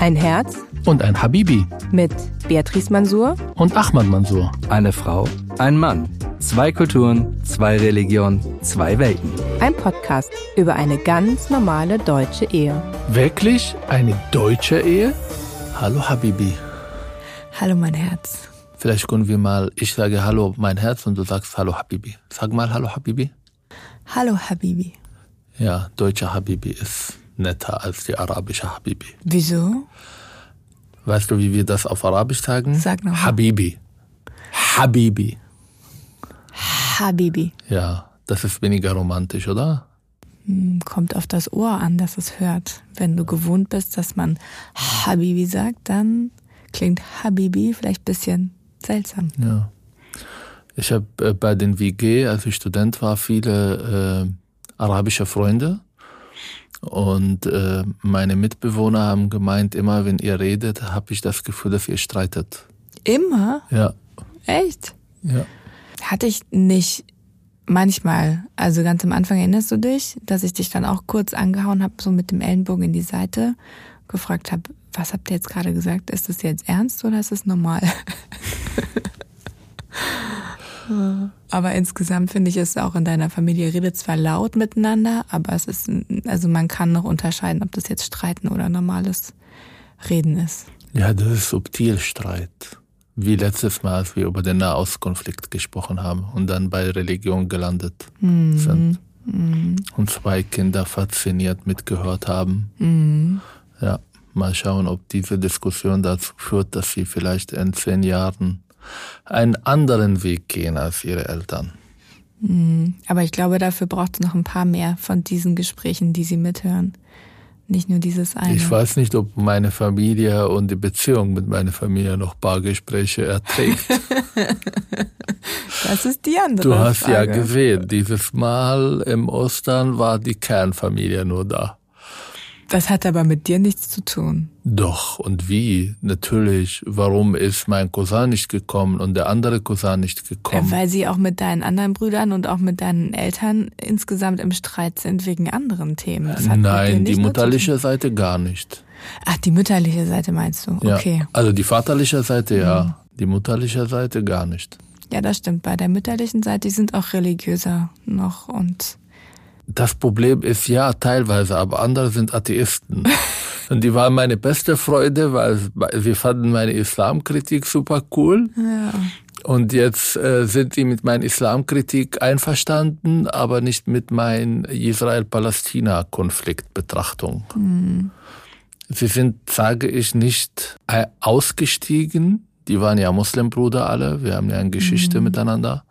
Ein Herz und ein Habibi mit Beatrice Mansour und Ahmad Mansour. Eine Frau, ein Mann. Zwei Kulturen, zwei Religionen, zwei Welten. Ein Podcast über eine ganz normale deutsche Ehe. Wirklich eine deutsche Ehe? Hallo Habibi. Hallo mein Herz. Vielleicht können wir mal, ich sage Hallo mein Herz und du sagst Hallo Habibi. Sag mal Hallo Habibi. Hallo Habibi. Ja, deutsche Habibi ist netter als die arabische Habibi. Wieso? Weißt du, wie wir das auf Arabisch sagen? Sag noch. Habibi. Habibi. Habibi. Ja, das ist weniger romantisch, oder? Hm, kommt auf das Ohr an, dass es hört. Wenn du gewohnt bist, dass man Habibi sagt, dann klingt Habibi vielleicht ein bisschen seltsam. Ja. Ich habe äh, bei den WG, als ich Student war, viele äh, arabische Freunde. Und äh, meine Mitbewohner haben gemeint, immer wenn ihr redet, habe ich das Gefühl, dass ihr streitet. Immer? Ja. Echt? Ja. Hatte ich nicht manchmal, also ganz am Anfang erinnerst du dich, dass ich dich dann auch kurz angehauen habe, so mit dem Ellenbogen in die Seite, gefragt habe, was habt ihr jetzt gerade gesagt? Ist das jetzt ernst oder ist es normal? Aber insgesamt finde ich es auch in deiner Familie redet zwar laut miteinander, aber es ist, also man kann noch unterscheiden, ob das jetzt Streiten oder normales Reden ist. Ja, das ist subtil Streit. Wie letztes Mal, als wir über den Nahostkonflikt gesprochen haben und dann bei Religion gelandet Mhm. sind. Mhm. Und zwei Kinder fasziniert mitgehört haben. Mhm. Ja, mal schauen, ob diese Diskussion dazu führt, dass sie vielleicht in zehn Jahren einen anderen Weg gehen als ihre Eltern. Mhm. Aber ich glaube, dafür braucht es noch ein paar mehr von diesen Gesprächen, die sie mithören. Nicht nur dieses eine. Ich weiß nicht, ob meine Familie und die Beziehung mit meiner Familie noch paar Gespräche erträgt. das ist die andere Du hast Frage. ja gesehen, dieses Mal im Ostern war die Kernfamilie nur da. Das hat aber mit dir nichts zu tun. Doch, und wie? Natürlich, warum ist mein Cousin nicht gekommen und der andere Cousin nicht gekommen? Weil sie auch mit deinen anderen Brüdern und auch mit deinen Eltern insgesamt im Streit sind wegen anderen Themen. Nein, die tun. Seite gar nicht. Ach, die mütterliche Seite meinst du? Ja. Okay. Also die vaterliche Seite ja, Mhm. die mutterliche Seite gar nicht. Ja, das stimmt. Bei der mütterlichen Seite, die sind auch religiöser noch und Das Problem ist ja teilweise, aber andere sind Atheisten. Und die waren meine beste Freunde, weil sie fanden meine Islamkritik super cool. ja. Und jetzt äh, sind sie mit meiner Islamkritik einverstanden, aber nicht mit meiner Israel-Palästina-Konfliktbetrachtung. Mhm. Sie sind, sage ich, nicht äh, ausgestiegen. Die waren ja Muslimbruder alle. Wir haben ja eine Geschichte Mhm. miteinander.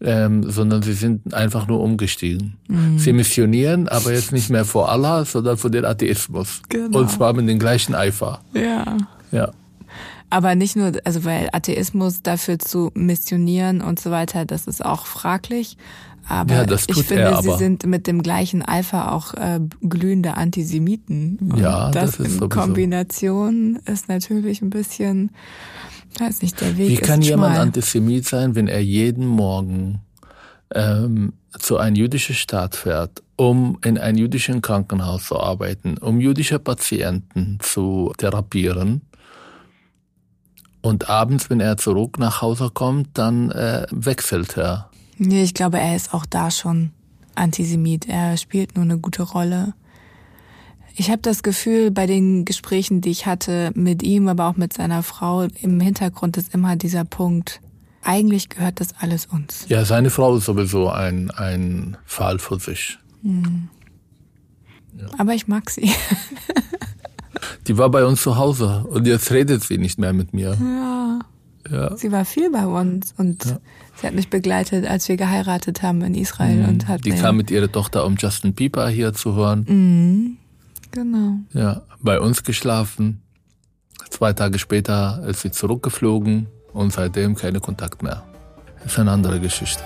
Ähm, sondern sie sind einfach nur umgestiegen. Mhm. Sie missionieren, aber jetzt nicht mehr vor Allah, sondern vor den Atheismus. Genau. Und zwar mit dem gleichen Eifer. Ja. Ja. Aber nicht nur, also weil Atheismus dafür zu missionieren und so weiter, das ist auch fraglich. Aber Ja, das ich tut finde, er sie aber. sind mit dem gleichen Eifer auch äh, glühende Antisemiten. Und Ja, das, das ist in sowieso. Kombination ist natürlich ein bisschen, weiß nicht, der Weg Wie ist kann jemand schmal. Antisemit sein, wenn er jeden Morgen ähm, zu einem jüdischen Staat fährt, um in einem jüdischen Krankenhaus zu arbeiten, um jüdische Patienten zu therapieren? Und abends, wenn er zurück nach Hause kommt, dann äh, wechselt er. Nee, ich glaube, er ist auch da schon Antisemit. Er spielt nur eine gute Rolle. Ich habe das Gefühl, bei den Gesprächen, die ich hatte mit ihm, aber auch mit seiner Frau, im Hintergrund ist immer dieser Punkt, eigentlich gehört das alles uns. Ja, seine Frau ist sowieso ein, ein Fall für sich. Aber ich mag sie. Die war bei uns zu Hause und jetzt redet sie nicht mehr mit mir. Ja, Ja. sie war viel bei uns und sie hat mich begleitet, als wir geheiratet haben in Israel und hat Die kam mit ihrer Tochter, um Justin Bieber hier zu hören. Mhm, genau. Ja, bei uns geschlafen. Zwei Tage später ist sie zurückgeflogen und seitdem keine Kontakt mehr. Ist eine andere Geschichte.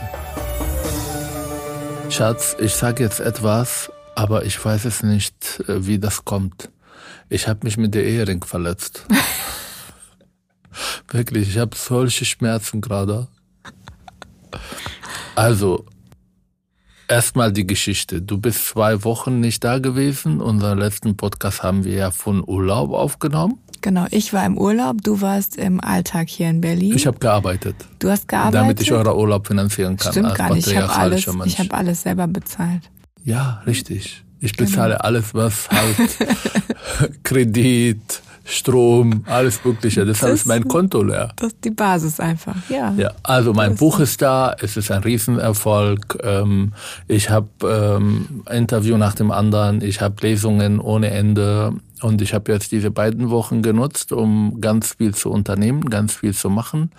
Schatz, ich sage jetzt etwas, aber ich weiß es nicht, äh, wie das kommt. Ich habe mich mit der Ehering verletzt. Wirklich, ich habe solche Schmerzen gerade. Also, erstmal die Geschichte. Du bist zwei Wochen nicht da gewesen. Unseren letzten Podcast haben wir ja von Urlaub aufgenommen. Genau, ich war im Urlaub, du warst im Alltag hier in Berlin. Ich habe gearbeitet. Du hast gearbeitet? Damit ich euren Urlaub finanzieren kann. Stimmt gar nicht, ich habe alles, ich hab alles selber bezahlt. Ja, richtig. Ich bezahle genau. alles, was halt Kredit, Strom, alles Mögliche. Deshalb das ist mein Konto leer. Das ist die Basis einfach, ja. Ja, also mein Buch ist da, es ist ein Riesenerfolg. Ähm, ich habe ähm, Interview nach dem anderen, ich habe Lesungen ohne Ende und ich habe jetzt diese beiden Wochen genutzt, um ganz viel zu unternehmen, ganz viel zu machen.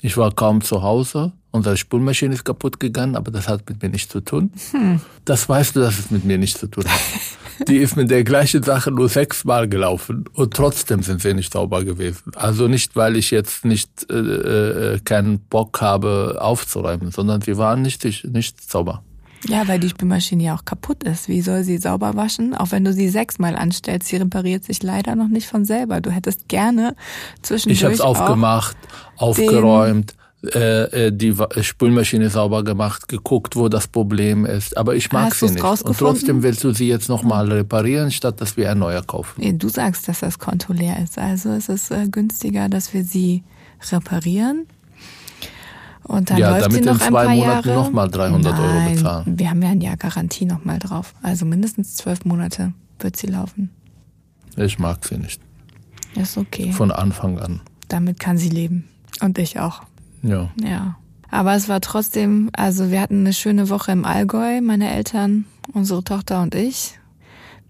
Ich war kaum zu Hause. Unsere Spülmaschine ist kaputt gegangen, aber das hat mit mir nichts zu tun. Hm. Das weißt du, dass es mit mir nichts zu tun hat. Die ist mit der gleichen Sache nur sechsmal gelaufen und trotzdem sind sie nicht sauber gewesen. Also nicht, weil ich jetzt nicht äh, äh, keinen Bock habe aufzuräumen, sondern sie waren nicht, nicht sauber. Ja, weil die Spülmaschine ja auch kaputt ist. Wie soll sie sauber waschen? Auch wenn du sie sechsmal anstellst, sie repariert sich leider noch nicht von selber. Du hättest gerne zwischendurch Ich habe es aufgemacht, aufgeräumt, die Spülmaschine sauber gemacht, geguckt, wo das Problem ist. Aber ich mag Hast sie nicht. Und trotzdem willst du sie jetzt nochmal reparieren, statt dass wir ein neuer kaufen. Du sagst, dass das Konto leer ist. Also es ist äh, günstiger, dass wir sie reparieren und dann ja, läuft damit sie noch in zwei ein paar Monaten nochmal 300 Nein, Euro bezahlen. Wir haben ja ein Jahr Garantie nochmal drauf. Also mindestens zwölf Monate wird sie laufen. Ich mag sie nicht. Ist okay. Von Anfang an. Damit kann sie leben. Und ich auch. Ja. Ja. Aber es war trotzdem, also wir hatten eine schöne Woche im Allgäu, meine Eltern, unsere Tochter und ich.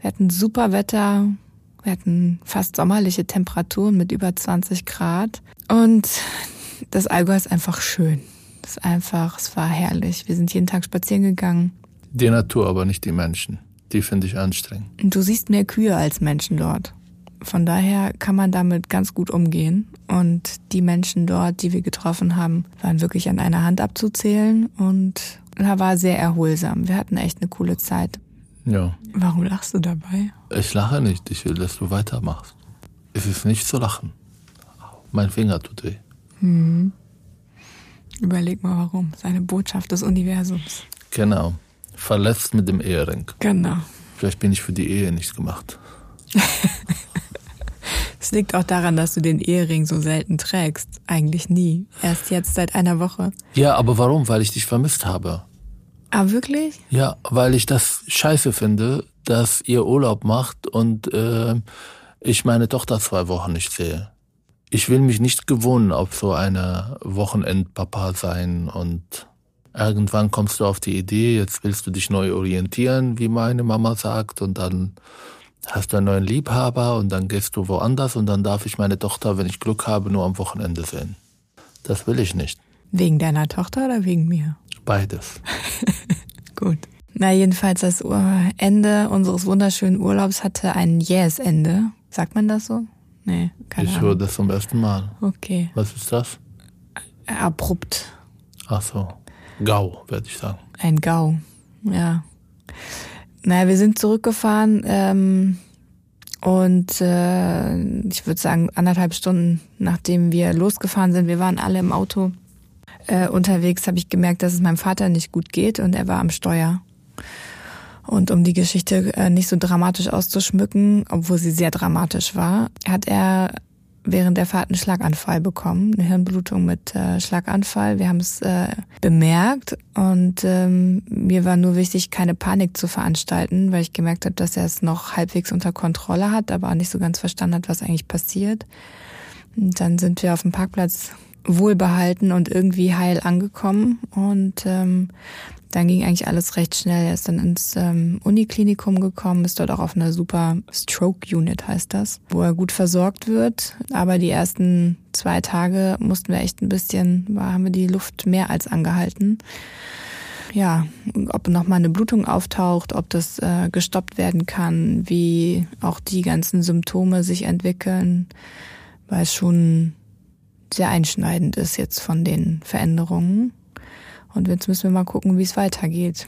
Wir hatten super Wetter. Wir hatten fast sommerliche Temperaturen mit über 20 Grad. Und das Allgäu ist einfach schön. Das ist einfach, es war herrlich. Wir sind jeden Tag spazieren gegangen. Die Natur, aber nicht die Menschen. Die finde ich anstrengend. Du siehst mehr Kühe als Menschen dort. Von daher kann man damit ganz gut umgehen. Und die Menschen dort, die wir getroffen haben, waren wirklich an einer Hand abzuzählen und da war sehr erholsam. Wir hatten echt eine coole Zeit. Ja. Warum lachst du dabei? Ich lache nicht. Ich will, dass du weitermachst. Es ist nicht zu lachen. Mein Finger tut weh. Hm. Überleg mal warum. Seine Botschaft des Universums. Genau. Verletzt mit dem Ehering. Genau. Vielleicht bin ich für die Ehe nicht gemacht. Es liegt auch daran, dass du den Ehering so selten trägst. Eigentlich nie. Erst jetzt seit einer Woche. Ja, aber warum? Weil ich dich vermisst habe. Ah, wirklich? Ja, weil ich das scheiße finde, dass ihr Urlaub macht und äh, ich meine Tochter zwei Wochen nicht sehe ich will mich nicht gewohnen auf so eine Wochenendpapa sein und irgendwann kommst du auf die Idee, jetzt willst du dich neu orientieren, wie meine Mama sagt, und dann hast du einen neuen Liebhaber und dann gehst du woanders und dann darf ich meine Tochter, wenn ich Glück habe, nur am Wochenende sehen. Das will ich nicht. Wegen deiner Tochter oder wegen mir? Beides. Gut. Na, jedenfalls das Ende unseres wunderschönen Urlaubs hatte ein Jähes-Ende. Sagt man das so? Nee, keine ich Ahnung. höre das zum ersten Mal. Okay. Was ist das? Abrupt. Ach so. Gau, werde ich sagen. Ein Gau, ja. Naja, wir sind zurückgefahren ähm, und äh, ich würde sagen anderthalb Stunden nachdem wir losgefahren sind, wir waren alle im Auto äh, unterwegs, habe ich gemerkt, dass es meinem Vater nicht gut geht und er war am Steuer. Und um die Geschichte äh, nicht so dramatisch auszuschmücken, obwohl sie sehr dramatisch war, hat er während der Fahrt einen Schlaganfall bekommen, eine Hirnblutung mit äh, Schlaganfall. Wir haben es äh, bemerkt und ähm, mir war nur wichtig, keine Panik zu veranstalten, weil ich gemerkt habe, dass er es noch halbwegs unter Kontrolle hat, aber auch nicht so ganz verstanden hat, was eigentlich passiert. Und dann sind wir auf dem Parkplatz wohlbehalten und irgendwie heil angekommen und ähm, dann ging eigentlich alles recht schnell. Er ist dann ins ähm, Uniklinikum gekommen, ist dort auch auf einer super Stroke Unit, heißt das, wo er gut versorgt wird. Aber die ersten zwei Tage mussten wir echt ein bisschen, war, haben wir die Luft mehr als angehalten. Ja, ob nochmal eine Blutung auftaucht, ob das äh, gestoppt werden kann, wie auch die ganzen Symptome sich entwickeln, weil es schon sehr einschneidend ist jetzt von den Veränderungen. Und jetzt müssen wir mal gucken, wie es weitergeht.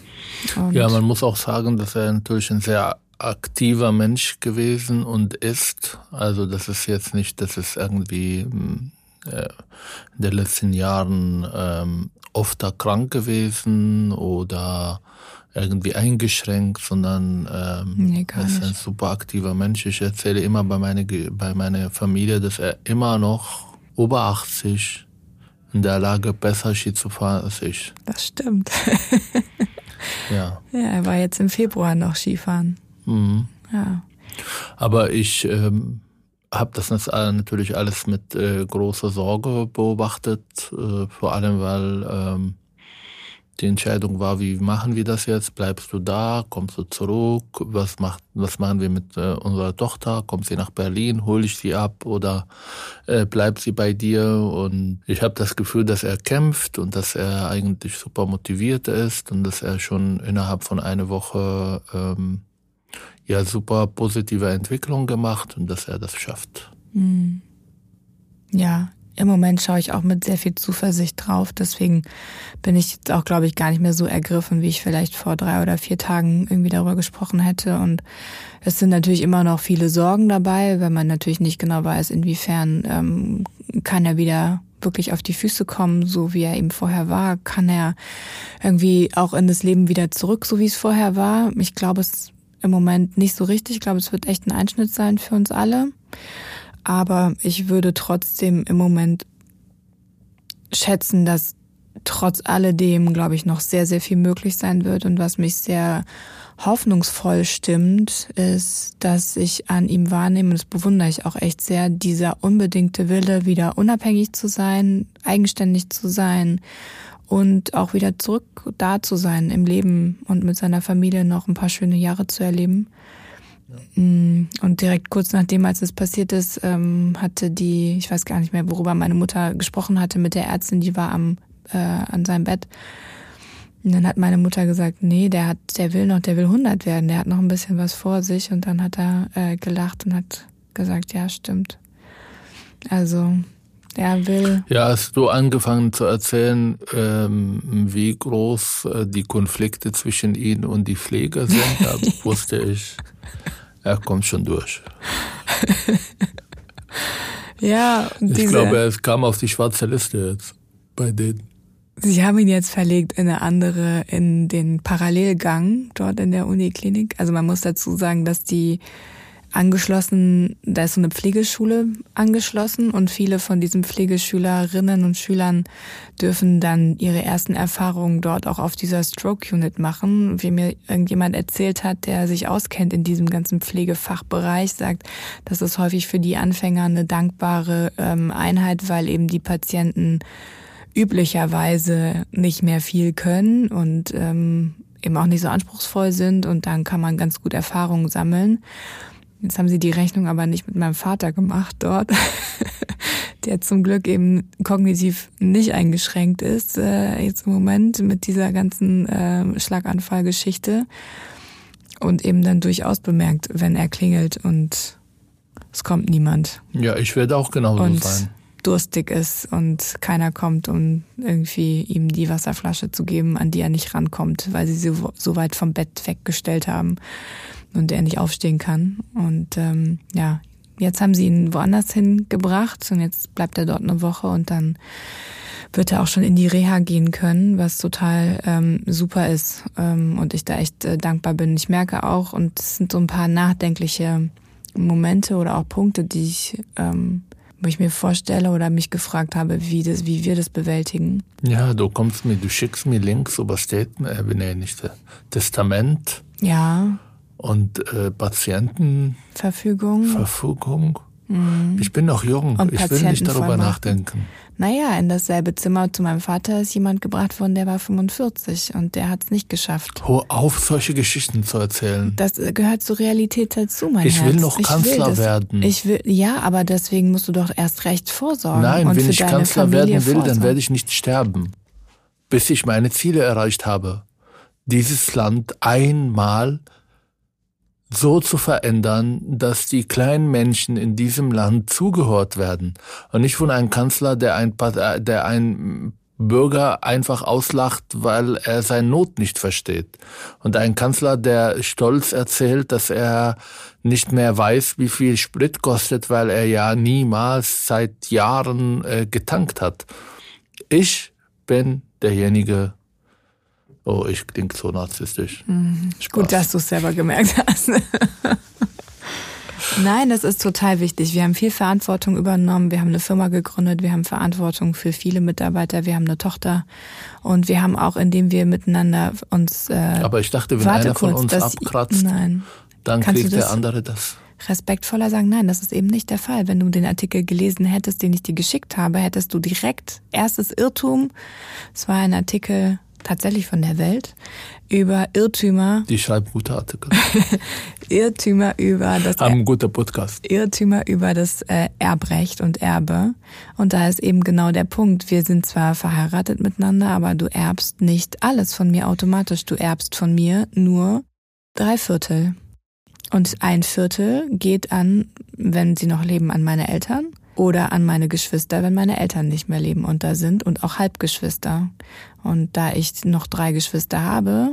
Und ja, man muss auch sagen, dass er natürlich ein sehr aktiver Mensch gewesen und ist. Also das ist jetzt nicht, dass es irgendwie hm, äh, in den letzten Jahren ähm, oft krank gewesen oder irgendwie eingeschränkt, sondern ähm, Nee, er ist ein super aktiver Mensch. Ich erzähle immer bei, meine, Ge- bei meiner Familie, dass er immer noch über 80 in der Lage besser Ski zu fahren als ich. Das stimmt. Ja. ja, er war jetzt im Februar noch Skifahren. Mhm. Ja. Aber ich ähm, habe das natürlich alles mit äh, großer Sorge beobachtet, äh, vor allem weil ähm, die Entscheidung war, wie machen wir das jetzt? Bleibst du da? Kommst du zurück? Was macht, was machen wir mit äh, unserer Tochter? Kommt sie nach Berlin? Hol ich sie ab oder äh, bleibt sie bei dir? Und ich habe das Gefühl, dass er kämpft und dass er eigentlich super motiviert ist und dass er schon innerhalb von einer Woche ähm, ja super positive Entwicklung gemacht und dass er das schafft. Hm. Ja, im Moment schaue ich auch mit sehr viel Zuversicht drauf. Deswegen bin ich jetzt auch, glaube ich, gar nicht mehr so ergriffen, wie ich vielleicht vor drei oder vier Tagen irgendwie darüber gesprochen hätte. Und es sind natürlich immer noch viele Sorgen dabei, weil man natürlich nicht genau weiß, inwiefern ähm, kann er wieder wirklich auf die Füße kommen, so wie er eben vorher war. Kann er irgendwie auch in das Leben wieder zurück, so wie es vorher war. Ich glaube es im Moment nicht so richtig. Ich glaube, es wird echt ein Einschnitt sein für uns alle. Aber ich würde trotzdem im Moment schätzen, dass trotz alledem, glaube ich, noch sehr, sehr viel möglich sein wird. Und was mich sehr hoffnungsvoll stimmt, ist, dass ich an ihm wahrnehme, und das bewundere ich auch echt sehr, dieser unbedingte Wille, wieder unabhängig zu sein, eigenständig zu sein und auch wieder zurück da zu sein im Leben und mit seiner Familie noch ein paar schöne Jahre zu erleben. Und direkt kurz nachdem, als es passiert ist, ähm, hatte die, ich weiß gar nicht mehr, worüber meine Mutter gesprochen hatte mit der Ärztin, die war am äh, an seinem Bett. Und dann hat meine Mutter gesagt, nee, der hat, der will noch, der will 100 werden, der hat noch ein bisschen was vor sich. Und dann hat er äh, gelacht und hat gesagt, ja, stimmt. Also, er will, Ja, hast du angefangen zu erzählen, ähm, wie groß äh, die Konflikte zwischen ihm und die Pfleger sind, da wusste ich, er kommt schon durch. ja, Ich diese, glaube, er kam auf die schwarze Liste jetzt bei denen. Sie haben ihn jetzt verlegt in eine andere, in den Parallelgang dort in der Uniklinik. Also man muss dazu sagen, dass die angeschlossen, da ist so eine Pflegeschule angeschlossen und viele von diesen Pflegeschülerinnen und Schülern dürfen dann ihre ersten Erfahrungen dort auch auf dieser Stroke Unit machen. Wie mir irgendjemand erzählt hat, der sich auskennt in diesem ganzen Pflegefachbereich, sagt, das ist häufig für die Anfänger eine dankbare ähm, Einheit, weil eben die Patienten üblicherweise nicht mehr viel können und ähm, eben auch nicht so anspruchsvoll sind und dann kann man ganz gut Erfahrungen sammeln. Jetzt haben sie die Rechnung aber nicht mit meinem Vater gemacht dort, der zum Glück eben kognitiv nicht eingeschränkt ist, äh, jetzt im Moment mit dieser ganzen äh, Schlaganfallgeschichte und eben dann durchaus bemerkt, wenn er klingelt und es kommt niemand Ja, ich werde auch genauso und sein. durstig ist und keiner kommt, um irgendwie ihm die Wasserflasche zu geben, an die er nicht rankommt, weil sie sie so weit vom Bett weggestellt haben und er nicht aufstehen kann. Und ähm, ja, jetzt haben sie ihn woanders hingebracht und jetzt bleibt er dort eine Woche und dann wird er auch schon in die Reha gehen können, was total ähm, super ist ähm, und ich da echt äh, dankbar bin. Ich merke auch, und es sind so ein paar nachdenkliche Momente oder auch Punkte, die ich, ähm, wo ich mir vorstelle oder mich gefragt habe, wie das, wie wir das bewältigen. Ja, du kommst mir, du schickst mir Links über Statement, äh, nee, nicht äh, Testament Ja, und äh, Patientenverfügung. Verfügung. Ich bin noch jung, Mhm. Und ich will nicht darüber nachdenken. Naja, in dasselbe Zimmer zu meinem Vater ist jemand gebracht worden, der war 45 und der hat es nicht geschafft. Hör auf, solche Geschichten zu erzählen. Das gehört zur Realität dazu, mein Ich will Herz. noch Kanzler das, werden. Ich will, ja, aber deswegen musst du doch erst recht vorsorgen. Nein, und wenn ich Kanzler Familie werden will, dann vorsorgen. werde ich nicht sterben, bis ich meine Ziele erreicht habe. Dieses Land einmal so zu verändern, dass die kleinen Menschen in diesem Land zugehört werden und nicht von einem Kanzler, der ein, äh, der ein Bürger einfach auslacht, weil er seine Not nicht versteht. Und ein Kanzler, der stolz erzählt, dass er nicht mehr weiß, wie viel Sprit kostet, weil er ja niemals seit Jahren äh, getankt hat. Ich bin derjenige, oh, ich klinge so narzisstisch. Mhm. Gut, dass du es selber gemerkt hast. Nein, das ist total wichtig. Wir haben viel Verantwortung übernommen. Wir haben eine Firma gegründet. Wir haben Verantwortung für viele Mitarbeiter. Wir haben eine Tochter. Und wir haben auch, indem wir miteinander uns. Äh, Aber ich dachte, wenn einer von uns abkratzt, nein. dann Kannst kriegt der andere das. Respektvoller sagen, nein, das ist eben nicht der Fall. Wenn du den Artikel gelesen hättest, den ich dir geschickt habe, hättest du direkt erstes Irrtum. Es war ein Artikel tatsächlich von der Welt über Irrtümer. Die schreibt gute Artikel. Irrtümer über das Haben ein guter Podcast. Irrtümer über das äh, Erbrecht und Erbe. Und da ist eben genau der Punkt. Wir sind zwar verheiratet miteinander, aber du erbst nicht alles von mir automatisch. Du erbst von mir nur drei Viertel. Und ein Viertel geht an, wenn sie noch leben, an meine Eltern oder an meine Geschwister, wenn meine Eltern nicht mehr leben und da sind und auch Halbgeschwister. Und da ich noch drei Geschwister habe,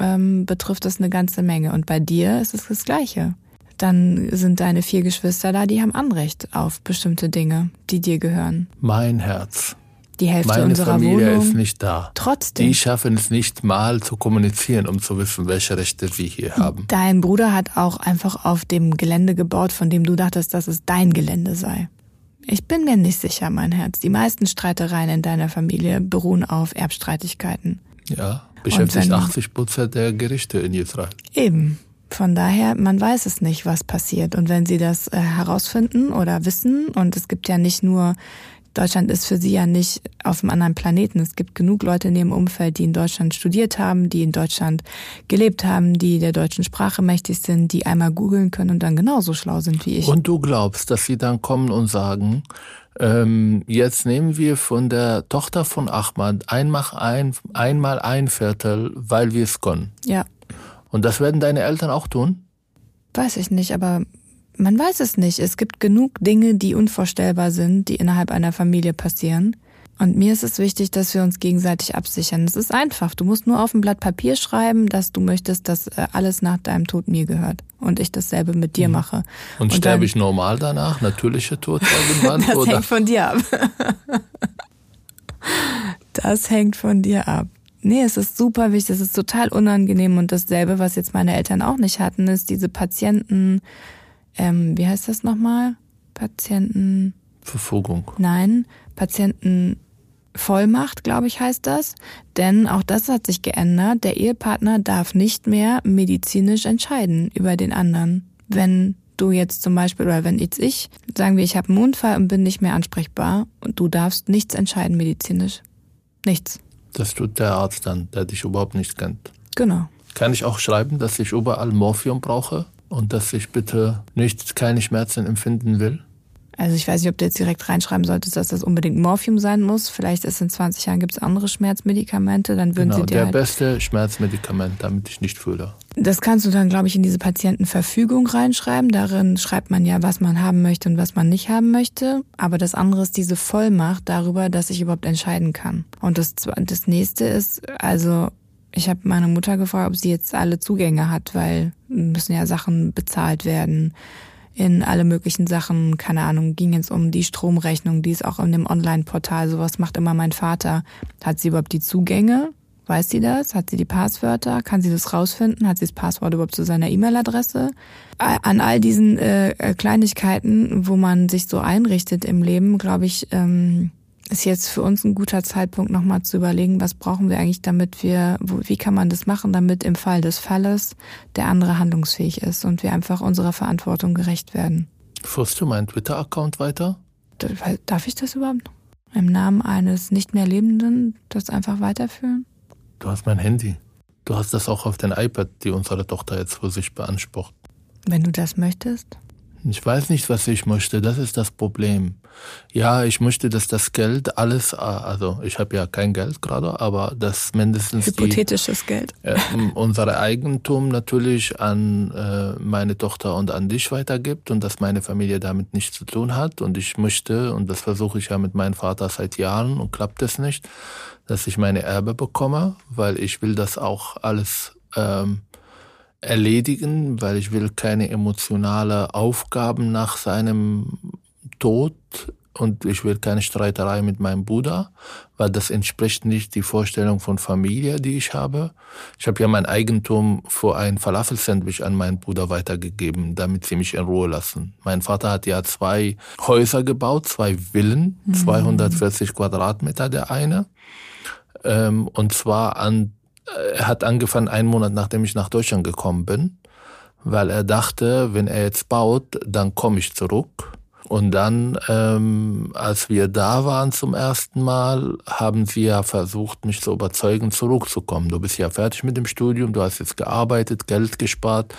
ähm, betrifft das eine ganze Menge. Und bei dir ist es das Gleiche. Dann sind deine vier Geschwister da, die haben Anrecht auf bestimmte Dinge, die dir gehören. Mein Herz. Die Hälfte Meine unserer Familie Wohnung. ist nicht da. Trotzdem. Die schaffen es nicht mal zu kommunizieren, um zu wissen, welche Rechte wir hier haben. Dein Bruder hat auch einfach auf dem Gelände gebaut, von dem du dachtest, dass es dein Gelände sei. Ich bin mir nicht sicher, mein Herz. Die meisten Streitereien in deiner Familie beruhen auf Erbstreitigkeiten. Ja, beschäftigt wenn- 80 Prozent der Gerichte in Israel. Eben. Von daher, man weiß es nicht, was passiert. Und wenn sie das äh, herausfinden oder wissen, und es gibt ja nicht nur, Deutschland ist für sie ja nicht auf einem anderen Planeten. Es gibt genug Leute in ihrem Umfeld, die in Deutschland studiert haben, die in Deutschland gelebt haben, die der deutschen Sprache mächtig sind, die einmal googeln können und dann genauso schlau sind wie ich. Und du glaubst, dass sie dann kommen und sagen, ähm, jetzt nehmen wir von der Tochter von Ahmad einmal ein, einmal ein Viertel, weil wir es können. ja, Und das werden deine Eltern auch tun? weiß ich nicht, aber man weiß es nicht. Es gibt genug Dinge, die unvorstellbar sind, die innerhalb einer Familie passieren. Und mir ist es wichtig, dass wir uns gegenseitig absichern. Es ist einfach. Du musst nur auf ein Blatt Papier schreiben, dass du möchtest, dass äh, alles nach deinem Tod mir gehört. Und ich dasselbe mit dir mache. Und, Und sterbe dann- ich normal danach? Natürlicher Tod irgendwann? Das oder? hängt von dir ab. Das hängt von dir ab. Nee, es ist super wichtig, es ist total unangenehm und dasselbe, was jetzt meine Eltern auch nicht hatten, ist diese Patienten, ähm, wie heißt das nochmal? Patienten, Verfügung. nein, Patientenvollmacht, glaube ich, heißt das. Denn auch das hat sich geändert. Der Ehepartner darf nicht mehr medizinisch entscheiden über den anderen. Wenn du jetzt zum Beispiel, oder wenn jetzt ich, sagen wir, ich habe einen Unfall und bin nicht mehr ansprechbar und du darfst nichts entscheiden medizinisch. Nichts. Das tut der Arzt dann, der dich überhaupt nicht kennt. Genau. Kann ich auch schreiben, dass ich überall Morphium brauche und dass ich bitte nicht keine Schmerzen empfinden will? Also ich weiß nicht, ob du jetzt direkt reinschreiben solltest, dass das unbedingt Morphium sein muss. Vielleicht ist in 20 Jahren gibt es andere Schmerzmedikamente, dann würden Genau, sie dir der halt beste Schmerzmedikament, damit ich nicht fühle. Das kannst du dann, glaube ich, in diese Patientenverfügung reinschreiben. Darin schreibt man ja, was man haben möchte und was man nicht haben möchte. Aber das andere ist diese Vollmacht darüber, dass ich überhaupt entscheiden kann. Und das, das nächste ist, also ich habe meine Mutter gefragt, ob sie jetzt alle Zugänge hat, weil müssen ja Sachen bezahlt werden in alle möglichen Sachen, keine Ahnung, ging jetzt um die Stromrechnung, die ist auch in dem Online-Portal, sowas macht immer mein Vater. Hat sie überhaupt die Zugänge? Weiß sie das? Hat sie die Passwörter? Kann sie das rausfinden? Hat sie das Passwort überhaupt zu seiner E-Mail-Adresse? An all diesen äh, äh, Kleinigkeiten, wo man sich so einrichtet im Leben, glaube ich, ähm, ist jetzt für uns ein guter Zeitpunkt, nochmal zu überlegen, was brauchen wir eigentlich, damit wir, wie kann man das machen, damit im Fall des Falles der andere handlungsfähig ist und wir einfach unserer Verantwortung gerecht werden. Führst du meinen Twitter-Account weiter? Darf ich das überhaupt? Im Namen eines nicht mehr Lebenden das einfach weiterführen? Du hast mein Handy. Du hast das auch auf den iPad, die unsere Tochter jetzt für sich beansprucht. Wenn du das möchtest. Ich weiß nicht, was ich möchte. Das ist das Problem. Ja, ich möchte, dass das Geld alles, äh, also ich habe ja kein Geld gerade, aber dass mindestens die, Hypothetisches Geld. äh, unsere Eigentum natürlich an äh, meine Tochter und an dich weitergibt und dass meine Familie damit nichts zu tun hat. Und ich möchte, und das versuche ich ja mit meinem Vater seit Jahren und klappt es nicht, dass ich meine Erbe bekomme, weil ich will das auch alles ähm, erledigen, weil ich will keine emotionale Aufgaben nach seinem Tod und ich will keine Streiterei mit meinem Bruder, weil das entspricht nicht die Vorstellung von Familie, die ich habe. Ich habe ja mein Eigentum für ein Falafel-Sandwich an meinen Bruder weitergegeben, damit sie mich in Ruhe lassen. Mein Vater hat ja zwei Häuser gebaut, zwei Villen, mhm. 240 Quadratmeter der eine. Ähm, und zwar an, er hat angefangen einen Monat nachdem ich nach Deutschland gekommen bin, weil er dachte, wenn er jetzt baut, dann komme ich zurück und dann, ähm, als wir da waren zum ersten Mal, haben sie ja versucht, mich zu überzeugen, zurückzukommen. Du bist ja fertig mit dem Studium, du hast jetzt gearbeitet, Geld gespart.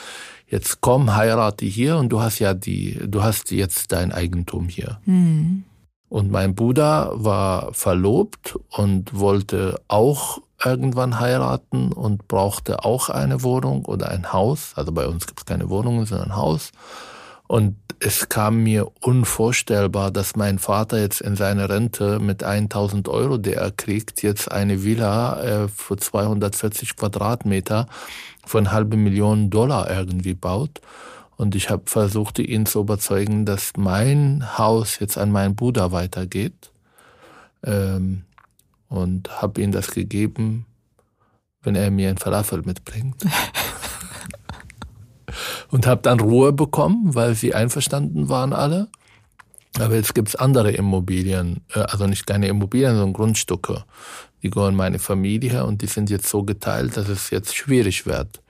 Jetzt komm, heirate hier und du hast ja die, du hast jetzt dein Eigentum hier. Mhm. Und mein Bruder war verlobt und wollte auch irgendwann heiraten und brauchte auch eine Wohnung oder ein Haus. Also bei uns gibt es keine Wohnungen, sondern ein Haus. Und es kam mir unvorstellbar, dass mein Vater jetzt in seiner Rente mit 1000 Euro, die er kriegt, jetzt eine Villa äh, für 240 Quadratmeter von halbe Million Dollar irgendwie baut. Und ich habe versucht, ihn zu überzeugen, dass mein Haus jetzt an meinen Bruder weitergeht. Ähm, und habe ihm das gegeben, wenn er mir ein Falafel mitbringt. und habe dann Ruhe bekommen, weil sie einverstanden waren alle. Aber jetzt gibt's andere Immobilien, äh, also nicht keine Immobilien, sondern Grundstücke. Die gehören meine Familie und die sind jetzt so geteilt, dass es jetzt schwierig wird.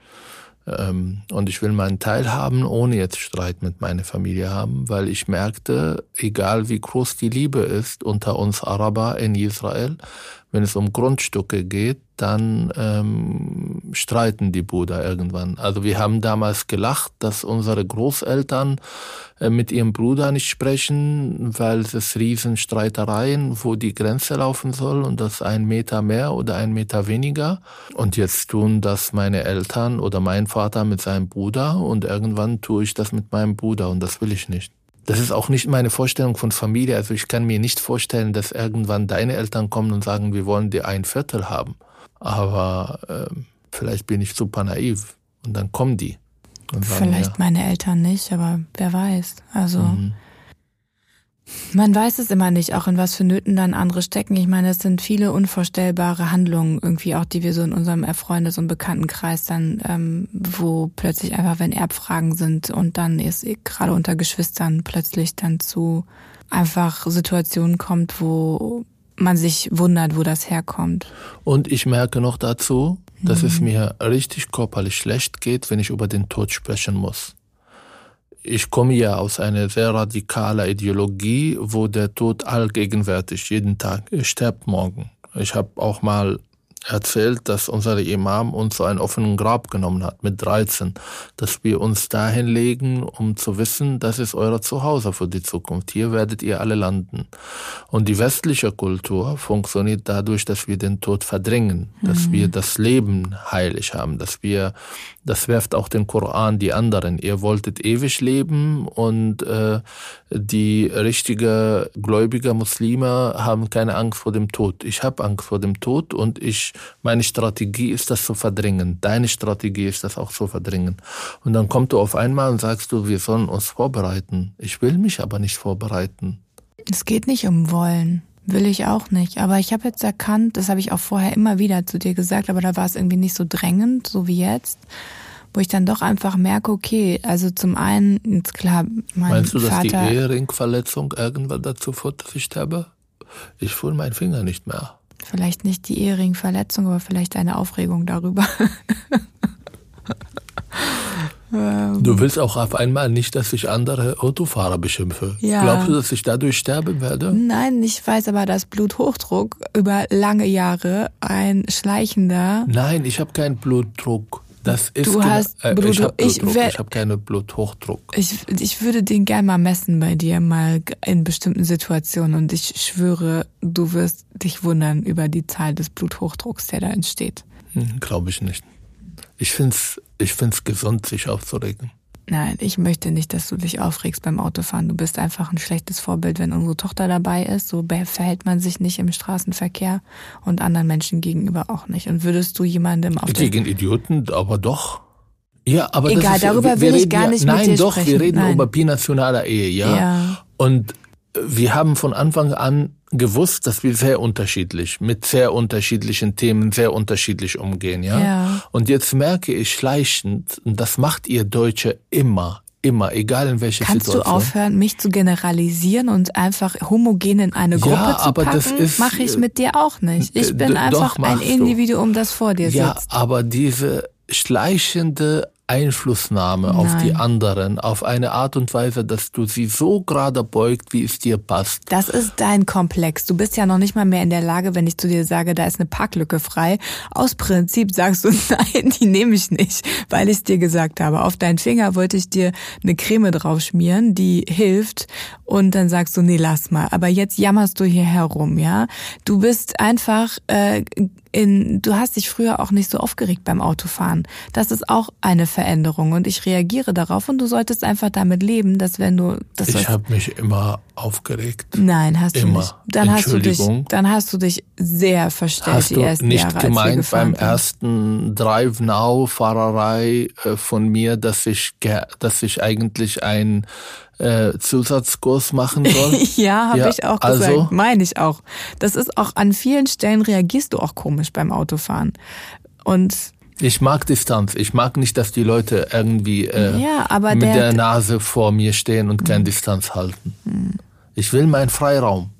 Ähm, und ich will meinen Teil haben, ohne jetzt Streit mit meiner Familie haben, weil ich merkte, egal wie groß die Liebe ist unter uns Araber in Israel, wenn es um Grundstücke geht, dann ähm, streiten die Brüder irgendwann. Also wir haben damals gelacht, dass unsere Großeltern äh, mit ihrem Bruder nicht sprechen, weil es Riesenstreitereien, wo die Grenze laufen soll und das ein Meter mehr oder ein Meter weniger. Und jetzt tun das meine Eltern oder mein Vater mit seinem Bruder und irgendwann tue ich das mit meinem Bruder und das will ich nicht. Das ist auch nicht meine Vorstellung von Familie. Also ich kann mir nicht vorstellen, dass irgendwann deine Eltern kommen und sagen, wir wollen dir ein Viertel haben. Aber äh, vielleicht bin ich super naiv. Und dann kommen die. Sagen, vielleicht ja. meine Eltern nicht, aber wer weiß. Also mhm. Man weiß es immer nicht, auch in was für Nöten dann andere stecken. Ich meine, es sind viele unvorstellbare Handlungen irgendwie auch, die wir so in unserem Erfreundes- und Bekanntenkreis dann, ähm, wo plötzlich einfach, wenn Erbfragen sind und dann ist gerade unter Geschwistern plötzlich dann zu einfach Situationen kommt, wo man sich wundert, wo das herkommt. Und ich merke noch dazu, dass mhm. es mir richtig körperlich schlecht geht, wenn ich über den Tod sprechen muss ich komme ja aus einer sehr radikalen Ideologie, wo der Tod allgegenwärtig jeden Tag stirbt morgen. Ich habe auch mal erzählt, dass unser Imam uns so einen offenen Grab genommen hat mit 13, dass wir uns dahin legen, um zu wissen, das ist euer Zuhause für die Zukunft. Hier werdet ihr alle landen. Und die westliche Kultur funktioniert dadurch, dass wir den Tod verdrängen, dass mhm. wir das Leben heilig haben, dass wir, das werft auch den Koran die anderen. Ihr wolltet ewig leben und äh, die richtige gläubige Muslime haben keine Angst vor dem Tod. Ich habe Angst vor dem Tod und ich meine Strategie ist das zu verdrängen. Deine Strategie ist das auch zu verdrängen. Und dann kommt du auf einmal und sagst du, wir sollen uns vorbereiten. Ich will mich aber nicht vorbereiten. Es geht nicht um wollen. Will ich auch nicht. Aber ich habe jetzt erkannt, das habe ich auch vorher immer wieder zu dir gesagt, aber da war es irgendwie nicht so drängend, so wie jetzt wo ich dann doch einfach merke, okay, also zum einen, jetzt klar, mein Meinst du, dass Vater, die Eheringverletzung irgendwann dazu führt, dass ich sterbe? Ich fühle meinen Finger nicht mehr. Vielleicht nicht die Ehringverletzung, aber vielleicht eine Aufregung darüber. Du willst auch auf einmal nicht, dass ich andere Autofahrer beschimpfe. Ja. Glaubst du, dass ich dadurch sterben werde? Nein, ich weiß aber, dass Bluthochdruck über lange Jahre ein schleichender. Nein, ich habe keinen Blutdruck. Das ist du hast äh, Blut, ich habe ich, ich habe keine Bluthochdruck. Ich, ich würde den gerne mal messen bei dir mal in bestimmten Situationen und ich schwöre, du wirst dich wundern über die Zahl des Bluthochdrucks, der da entsteht. Hm, Glaube ich nicht. Ich find's, ich find's gesund, sich aufzuregen. Nein, ich möchte nicht, dass du dich aufregst beim Autofahren. Du bist einfach ein schlechtes Vorbild, wenn unsere Tochter dabei ist. So verhält man sich nicht im Straßenverkehr und anderen Menschen gegenüber auch nicht. Und würdest du jemandem auf Gegen Idioten, aber doch. Ja, aber Egal, das ist, darüber wir will ich gar nicht ja, mit Nein, dir doch, sprechen. wir reden nein. über binationaler Ehe, ja. ja. Und wir haben von Anfang an gewusst, dass wir sehr unterschiedlich, mit sehr unterschiedlichen Themen sehr unterschiedlich umgehen, ja. Ja. Und jetzt merke ich schleichend, und das macht ihr Deutsche immer, immer, egal in welcher Kannst du Situation. aufhören, mich zu generalisieren und einfach homogen in eine Ja, Gruppe zu aber packen? das ist, Mache ich mit dir auch nicht. Ich bin einfach doch, ein du. Individuum, das vor dir Ja, sitzt. aber diese schleichende Einflussnahme auf die Nein. anderen, auf eine Art und Weise, dass du sie so gerade beugt, wie es dir passt. Das ist dein Komplex. Du bist ja noch nicht mal mehr in der Lage, wenn ich zu dir sage, da ist eine Parklücke frei. Aus Prinzip sagst du, nein, die nehme ich nicht, weil ich es dir gesagt habe. Auf deinen Finger wollte ich dir eine Creme drauf schmieren, die hilft. Und dann sagst du, nee, lass mal. Aber jetzt jammerst du hier herum, ja? Du bist einfach äh, in, du hast dich früher auch nicht so aufgeregt beim Autofahren. Das ist auch eine Veränderung und ich reagiere darauf und du solltest einfach damit leben, dass wenn du das Ich habe mich immer aufgeregt. Nein, hast du Immer. nicht. Dann hast du dich, dann hast du dich sehr verstellt Hast die du ersten nicht Jahre, gemeint beim sind. ersten Drive Now Fahrerei äh, von mir, dass ich dass ich eigentlich einen äh, Zusatzkurs machen soll? Ja, habe Ja, ich auch also- gesagt. Meine ich auch. Das ist auch an vielen Stellen reagierst du auch komisch beim Autofahren. Und Ich mag Distanz. Ich mag nicht, dass die Leute irgendwie äh, Ja, mit der- der Nase vor mir stehen und keine Distanz halten. Ich will meinen Freiraum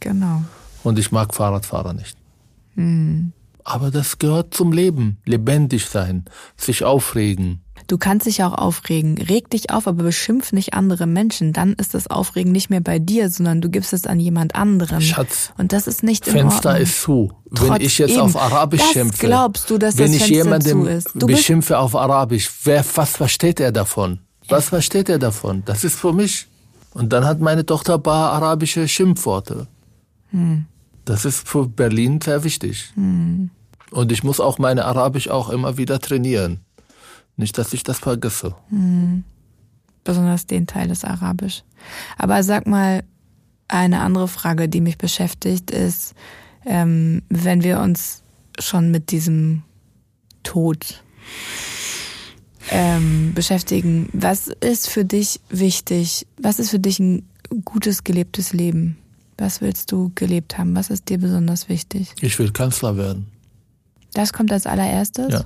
genau. und ich mag Fahrradfahrer nicht. Aber das gehört zum Leben. Lebendig sein, sich aufregen. Du kannst dich auch aufregen. Reg dich auf, aber beschimpf nicht andere Menschen. Dann ist das Aufregen nicht mehr bei dir, sondern du gibst es an jemand anderen. Schatz, Und das ist nicht Fenster ist zu. Wenn Trotz ich jetzt eben, auf Arabisch schimpfe, glaubst du, dass wenn das ich Fenster jemandem zu ist. Du bist- beschimpfe auf Arabisch, wer, was versteht er davon? Was versteht er davon? Das ist für mich. Und dann hat meine Tochter ein paar arabische Schimpfworte. Hm. Das ist für Berlin sehr wichtig. Und ich muss auch meine Arabisch auch immer wieder trainieren. Nicht, dass ich das vergesse. besonders den Teil des Arabisch. Aber sag mal, eine andere Frage, die mich beschäftigt, ist, ähm, wenn wir uns schon mit diesem Tod ähm, beschäftigen, was ist für dich wichtig? Was ist für dich ein gutes gelebtes Leben? Was willst du gelebt haben? Was ist dir besonders wichtig? Ich will Kanzler werden. Das kommt als allererstes? Ja.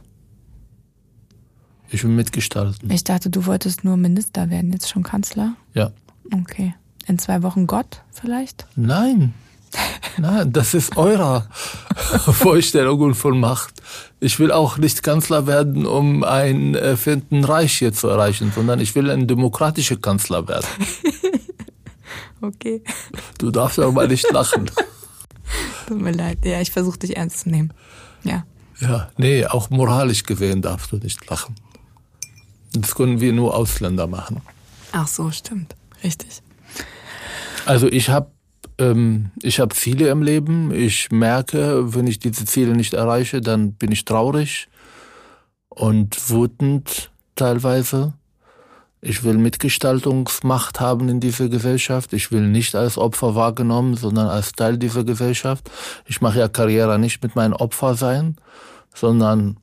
Ich will mitgestalten. Ich dachte, du wolltest nur Minister werden, jetzt schon Kanzler? Ja. Okay. In zwei Wochen Gott vielleicht? Nein. Nein, das ist eurer Vorstellung von Macht. Ich will auch nicht Kanzler werden, um ein äh, vierten Reich hier zu erreichen, sondern ich will ein demokratischer Kanzler werden. Okay. Du darfst aber mal nicht lachen. Tut mir leid. Ja, ich versuche dich ernst zu nehmen. Ja. Ja, nee, auch moralisch gesehen darfst du nicht lachen. Das können wir nur Ausländer machen. Ach so, stimmt. Richtig. Also ich habe ähm, ich habe Ziele im Leben. Ich merke, wenn ich diese Ziele nicht erreiche, dann bin ich traurig und wütend teilweise. Ich will Mitgestaltungsmacht haben in dieser Gesellschaft. Ich will nicht als Opfer wahrgenommen, sondern als Teil dieser Gesellschaft. Ich mache ja Karriere nicht mit meinem Opfer sein, sondern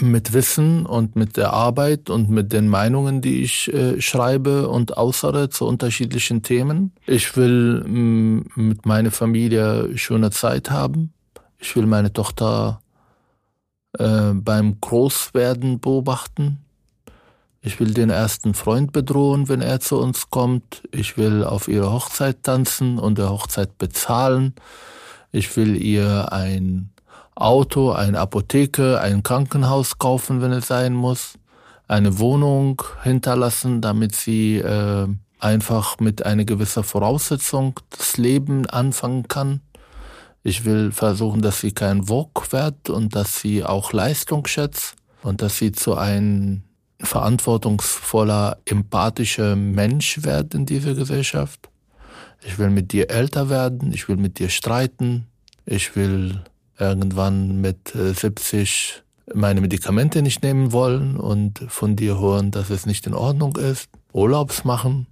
mit Wissen und mit der Arbeit und mit den Meinungen, die ich äh, schreibe und äußere zu unterschiedlichen Themen. Ich will mh, mit meiner Familie schöne Zeit haben. Ich will meine Tochter äh, beim Großwerden beobachten. Ich will den ersten Freund bedrohen, wenn er zu uns kommt. Ich will auf ihre Hochzeit tanzen und der Hochzeit bezahlen. Ich will ihr ein Auto, eine Apotheke, ein Krankenhaus kaufen, wenn es sein muss, eine Wohnung hinterlassen, damit sie äh, einfach mit einer gewissen Voraussetzung das Leben anfangen kann. Ich will versuchen, dass sie kein Wok wird und dass sie auch Leistung schätzt und dass sie zu einem verantwortungsvoller, empathischer Mensch wird in dieser Gesellschaft. Ich will mit dir älter werden, ich will mit dir streiten, ich will irgendwann mit äh, 70 meine Medikamente nicht nehmen wollen und von dir hören, dass es nicht in Ordnung ist. Urlaubs machen,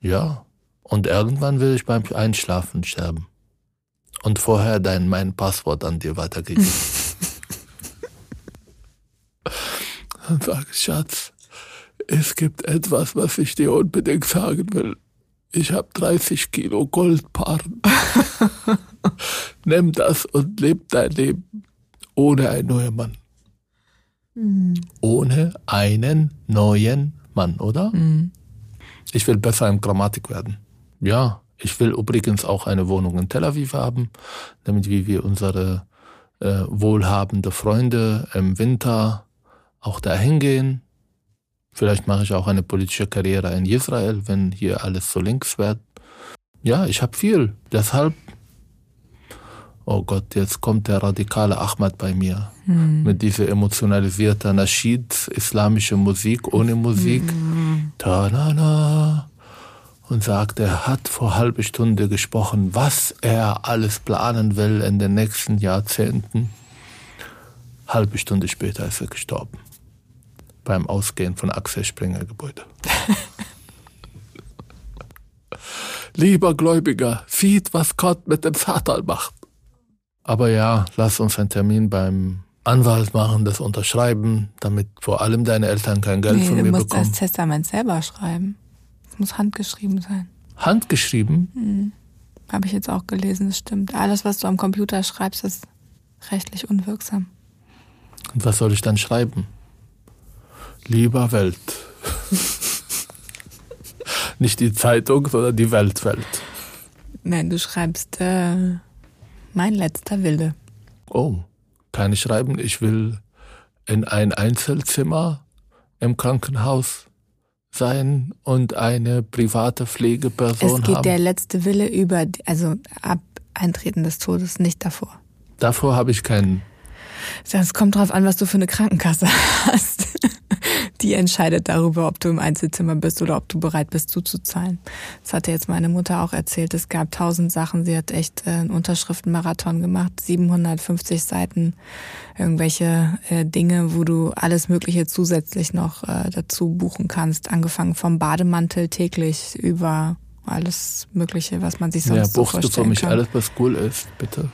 ja. Und irgendwann will ich beim Einschlafen sterben. Und vorher dein mein Passwort an dir weitergeben. Dann sag ich, Schatz, es gibt etwas, was ich dir unbedingt sagen will. Ich habe 30 Kilo Goldpaaren. Nimm das und leb dein Leben ohne einen neuen Mann. Mhm. Ohne einen neuen Mann, oder? Mhm. Ich will besser in Grammatik werden. Ja, ich will übrigens auch eine Wohnung in Tel Aviv haben, damit wir unsere äh, wohlhabende Freunde im Winter auch dahin gehen. Vielleicht mache ich auch eine politische Karriere in Israel, wenn hier alles so links wird. Ja, ich habe viel. Deshalb, oh Gott, jetzt kommt der radikale Ahmad bei mir mit dieser emotionalisierten Naschid, islamische Musik ohne Musik. Ta-na-na. Und sagt, er hat vor halbe Stunde gesprochen, was er alles planen will in den nächsten Jahrzehnten. Halbe Stunde später ist er gestorben. Beim Ausgehen von Axel Springer Gebäude. Lieber Gläubiger, sieht, was Gott mit dem Satan macht. Aber ja, lass uns einen Termin beim Anwalt machen, das unterschreiben, damit vor allem deine Eltern kein Geld Nee, von du mir musst bekommen. das Testament selber schreiben. Es muss handgeschrieben sein. Handgeschrieben? Habe ich jetzt auch gelesen, das stimmt. Alles, was du am Computer schreibst, ist rechtlich unwirksam. Und was soll ich dann schreiben? Lieber Welt. Nicht die Zeitung, sondern die Weltwelt. Nein, du schreibst äh, mein letzter Wille. Oh, kann ich schreiben, ich will in ein Einzelzimmer im Krankenhaus sein und eine private Pflegeperson es geht haben. der letzte Wille über, also ab Eintreten des Todes, nicht davor. Davor habe ich keinen. Das kommt drauf an, was du für eine Krankenkasse hast. Die entscheidet darüber, ob du im Einzelzimmer bist oder ob du bereit bist zuzuzahlen. Das hatte jetzt meine Mutter auch erzählt. Es gab tausend Sachen. Sie hat echt äh, einen Unterschriftenmarathon gemacht, 750 Seiten, irgendwelche äh, Dinge, wo du alles Mögliche zusätzlich noch äh, dazu buchen kannst. Angefangen vom Bademantel täglich über alles Mögliche, was man sich sonst Ja, so buchst du vorstellen für mich kann. alles, was cool ist, bitte.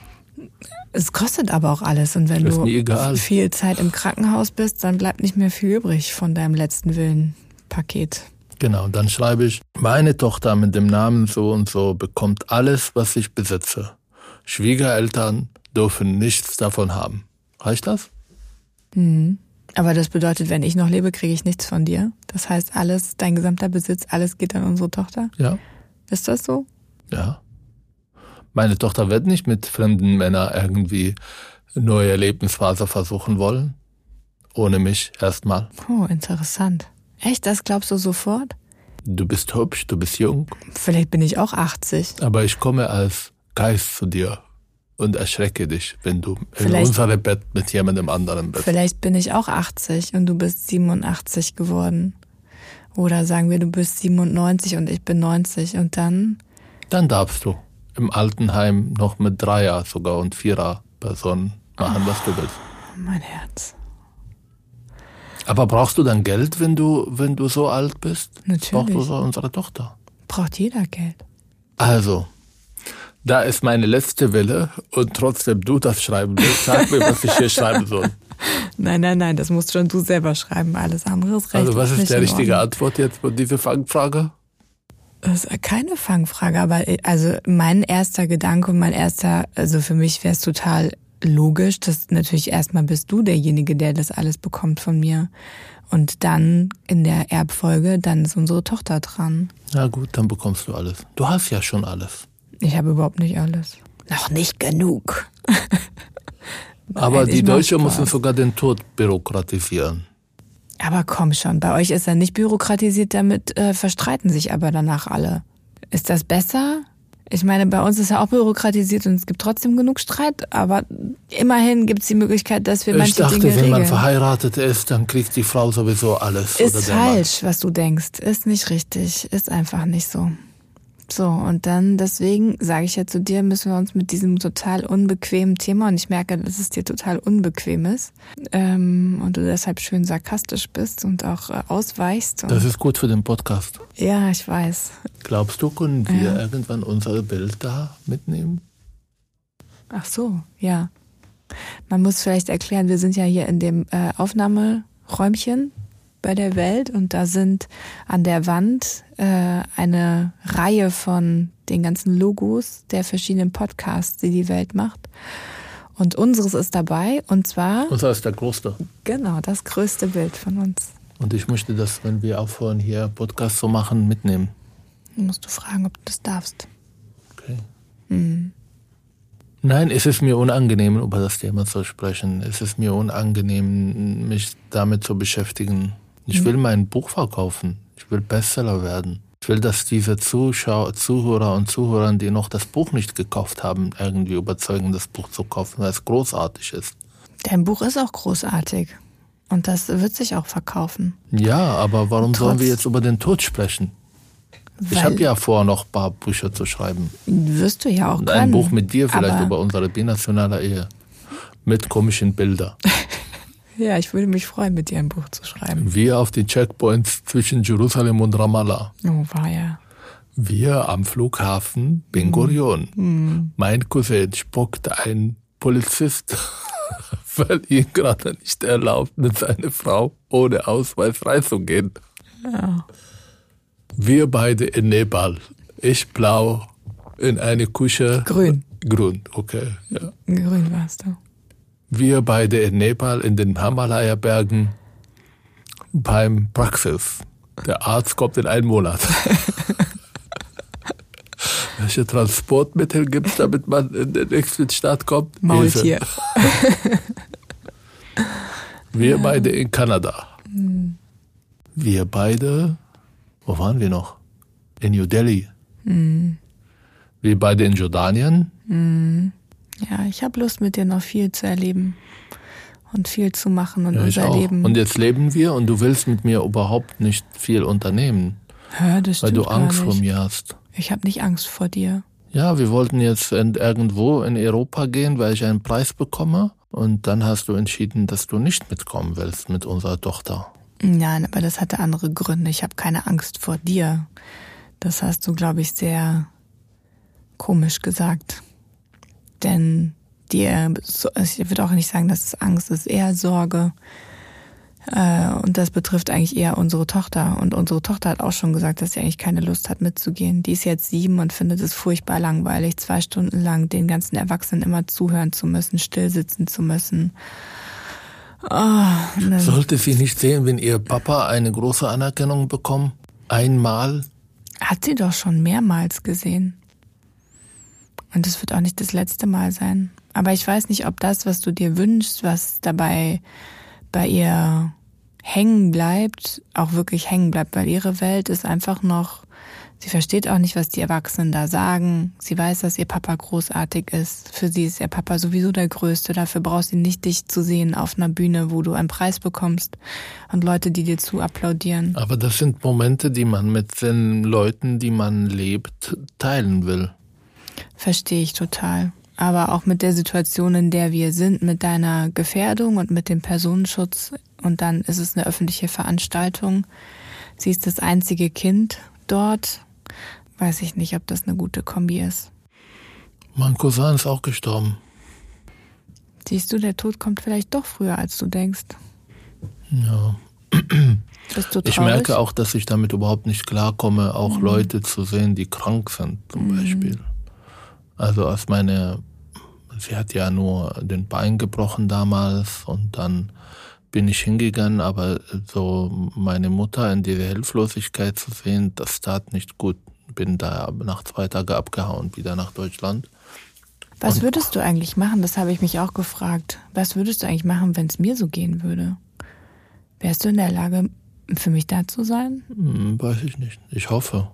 Es kostet aber auch alles und wenn du viel Zeit im Krankenhaus bist, dann bleibt nicht mehr viel übrig von deinem letzten Willen-Paket. Genau, dann schreibe ich, meine Tochter mit dem Namen so und so bekommt alles, was ich besitze. Schwiegereltern dürfen nichts davon haben. Reicht das? Mhm. Aber das bedeutet, wenn ich noch lebe, kriege ich nichts von dir. Das heißt, alles, dein gesamter Besitz, alles geht an unsere Tochter. Ja, Ist das so? ja. Meine Tochter wird nicht mit fremden Männern irgendwie neue Lebensphase versuchen wollen. Ohne mich erstmal. Oh, interessant. Echt, das glaubst du sofort? Du bist hübsch, du bist jung, Vielleicht bin ich auch 80. aber ich komme als Geist zu dir und erschrecke dich, wenn du in Vielleicht- unserem Bett mit jemandem anderen bist. Vielleicht bin ich auch 80 und du bist 87 geworden. Oder sagen wir, du bist 97 und ich bin 90 und dann Dann darfst du im Altenheim noch mit Dreier sogar und Vierer Personen machen, was du willst. mein Herz. Aber brauchst du dann Geld, wenn du, wenn du so alt bist? Natürlich. Brauchst du so unsere Tochter. Braucht jeder Geld. Also, da ist meine letzte Wille und trotzdem du das schreiben willst, sag mir, was ich hier schreiben soll. Nein, nein, nein, das musst schon du selber schreiben. Alles andere ist recht. Also, was ist der richtige Antwort jetzt von dieser Fangfrage? Das ist keine Fangfrage, aber äh, also mein erster Gedanke und mein erster, also für mich wäre es total logisch, dass natürlich erstmal bist du derjenige, der das alles bekommt von mir. Und dann in der Erbfolge, dann ist unsere Tochter dran. Na gut, dann bekommst du alles. Du hast ja schon alles. Ich habe überhaupt nicht alles. Noch nicht genug. Aber Nein, die Deutschen müssen sogar den Tod bürokratisieren. Aber komm schon, bei euch ist er nicht bürokratisiert, damit äh, verstreiten sich aber danach alle. Ist das besser? Ich meine, bei uns ist er auch bürokratisiert und es gibt trotzdem genug Streit, aber immerhin gibt es die Möglichkeit, dass wir Ich manche dachte, Dinge wenn man verheiratet ist, dann kriegt die Frau sowieso alles. oder Ist falsch, was du denkst. Ist nicht richtig. Ist einfach nicht so. So, und dann deswegen sage ich ja zu dir, müssen wir uns mit diesem total unbequemen Thema, und ich merke, dass es dir total unbequem ist, ähm, und du deshalb schön sarkastisch bist und auch äh, ausweichst. Und, Das ist gut für den Podcast. ja, ich weiß. Glaubst du, können wir Ja. irgendwann unser Bild da mitnehmen? Ach so, ja. Man muss vielleicht erklären, wir sind ja hier in dem äh, Aufnahmeräumchen bei der Welt und da sind an der Wand äh, eine Reihe von den ganzen Logos der verschiedenen Podcasts, die die Welt macht. Und unseres ist dabei und zwar. Unser ist der größte. Genau, das größte Bild von uns. Und ich möchte das, wenn wir aufhören, hier Podcast zu machen, mitnehmen. Dann musst du fragen, ob du das darfst. Okay. Mhm. Nein, es ist mir unangenehm, über das Thema zu sprechen. Es ist mir unangenehm, mich damit zu beschäftigen. Ich will mein Buch verkaufen. Ich will Bestseller werden. Ich will, dass diese Zuschauer, Zuhörer und Zuhörer, die noch das Buch nicht gekauft haben, irgendwie überzeugen, das Buch zu kaufen, weil es großartig ist. Dein Buch ist auch großartig. Und das wird sich auch verkaufen. Ja, aber warum Trotz sollen wir jetzt über den Tod sprechen? Weil ich habe ja vor, noch ein paar Bücher zu schreiben. Wirst du ja auch Und Ein Buch mit dir vielleicht über unsere binationale Ehe. Mit komischen Bildern. ja, ich würde mich freuen, mit dir ein Buch zu schreiben. Wir auf den Checkpoints zwischen Jerusalem und Ramallah. Oh, war ja. Wir am Flughafen Ben Gurion. Mhm. Mein Cousin spuckt ein Polizist, weil ihn gerade nicht erlaubt, mit seiner Frau ohne Ausweis reinzugehen. Ja. Wir beide in Nepal. Ich blau in eine Küche. Grün. Grün, okay. Ja. Grün warst du. Wir beide in Nepal in den Himalaya-Bergen beim Praxis. Der Arzt kommt in einen Monat. Welche Transportmittel gibt es, damit man in den nächsten Staat kommt? Maultier. Wir beide in Kanada. Hm. Wir beide wo waren wir noch? In New Delhi. Mhm. Wir beide in Jordanien. Mhm. Ja, ich habe Lust, mit dir noch viel zu erleben und viel zu machen und ja, unser Leben. Und jetzt leben wir und du willst mit mir überhaupt nicht viel unternehmen. Ja, das weil du Angst vor mir hast. Ich habe nicht Angst vor dir. Ja, wir wollten jetzt irgendwo in Europa gehen, weil ich einen Preis bekomme. Und dann hast du entschieden, dass du nicht mitkommen willst mit unserer Tochter. Nein, aber das hatte andere Gründe. Ich habe keine Angst vor dir. Das hast du, glaube ich, sehr komisch gesagt. Denn dir, ich würde auch nicht sagen, dass es Angst ist, eher Sorge. Äh, und das betrifft eigentlich eher unsere Tochter. Und unsere Tochter hat auch schon gesagt, dass sie eigentlich keine Lust hat mitzugehen. Die ist jetzt sieben und findet es furchtbar langweilig, zwei Stunden lang den ganzen Erwachsenen immer zuhören zu müssen, still sitzen zu müssen. Oh, Sollte sie nicht sehen, wenn ihr Papa eine große Anerkennung bekommt? Einmal? Hat sie doch schon mehrmals gesehen. Und es wird auch nicht das letzte Mal sein. Aber ich weiß nicht, ob das, was du dir wünschst, was dabei bei ihr hängen bleibt, auch wirklich hängen bleibt, weil ihre Welt ist einfach noch Sie versteht auch nicht, was die Erwachsenen da sagen. Sie weiß, dass ihr Papa großartig ist. Für sie ist ihr Papa sowieso der Größte. Dafür braucht sie nicht dich zu sehen auf einer Bühne, wo du einen Preis bekommst und Leute, die dir zu applaudieren. Aber das sind Momente, die man mit den Leuten, die man lebt, teilen will. Verstehe ich total. Aber auch mit der Situation, in der wir sind, mit deiner Gefährdung und mit dem Personenschutz. Und dann ist es eine öffentliche Veranstaltung. Sie ist das einzige Kind dort weiß ich nicht, ob das eine gute Kombi ist. Mein Cousin ist auch gestorben. Siehst du, der Tod kommt vielleicht doch früher, als du denkst. Ja. Du? Ich merke auch, dass ich damit überhaupt nicht klarkomme, auch mhm. Leute zu sehen, die krank sind, zum mhm. Beispiel. Also als meine, sie hat ja nur den Bein gebrochen damals und dann bin ich hingegangen, aber so meine Mutter in dieser Hilflosigkeit zu sehen, das tat nicht gut bin da nach zwei Tagen abgehauen, wieder nach Deutschland. Was Und würdest du eigentlich machen? Das habe ich mich auch gefragt. Was würdest du eigentlich machen, wenn es mir so gehen würde? Wärst du in der Lage, für mich da zu sein? Hm, weiß ich nicht. Ich hoffe.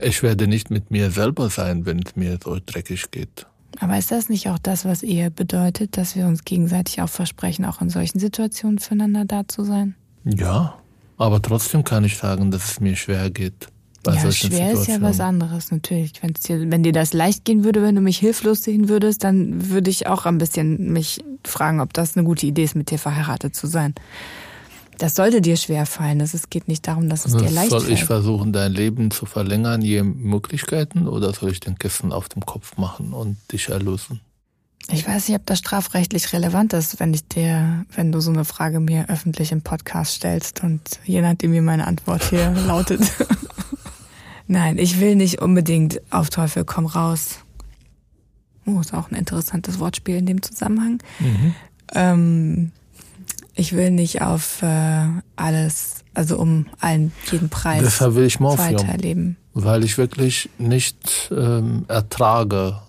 Ich werde nicht mit mir selber sein, wenn es mir so dreckig geht. Aber ist das nicht auch das, was Ehe bedeutet, dass wir uns gegenseitig auch versprechen, auch in solchen Situationen füreinander da zu sein? Ja, aber trotzdem kann ich sagen, dass es mir schwer geht bei ja, schwer ist ja was anderes, natürlich. Wenn's dir, wenn dir das leicht gehen würde, wenn du mich hilflos sehen würdest, dann würde ich auch ein bisschen mich fragen, ob das eine gute Idee ist, mit dir verheiratet zu sein. Das sollte dir schwer fallen. Es geht nicht darum, dass es das dir leicht soll fällt. Soll ich versuchen, dein Leben zu verlängern, je Möglichkeiten, oder soll ich den Kissen auf dem Kopf machen und dich erlösen? Ich weiß nicht, ob das strafrechtlich relevant ist, wenn ich dir, wenn du so eine Frage mir öffentlich im Podcast stellst und je nachdem, wie meine Antwort hier lautet. Nein, ich will nicht unbedingt auf Teufel komm raus. Oh, ist auch ein interessantes Wortspiel in dem Zusammenhang. Mhm. Ähm, ich will nicht auf äh, alles, also um allen jeden Preis Deshalb will ich Morphium, weiterleben. Weil ich wirklich nicht ähm, ertrage,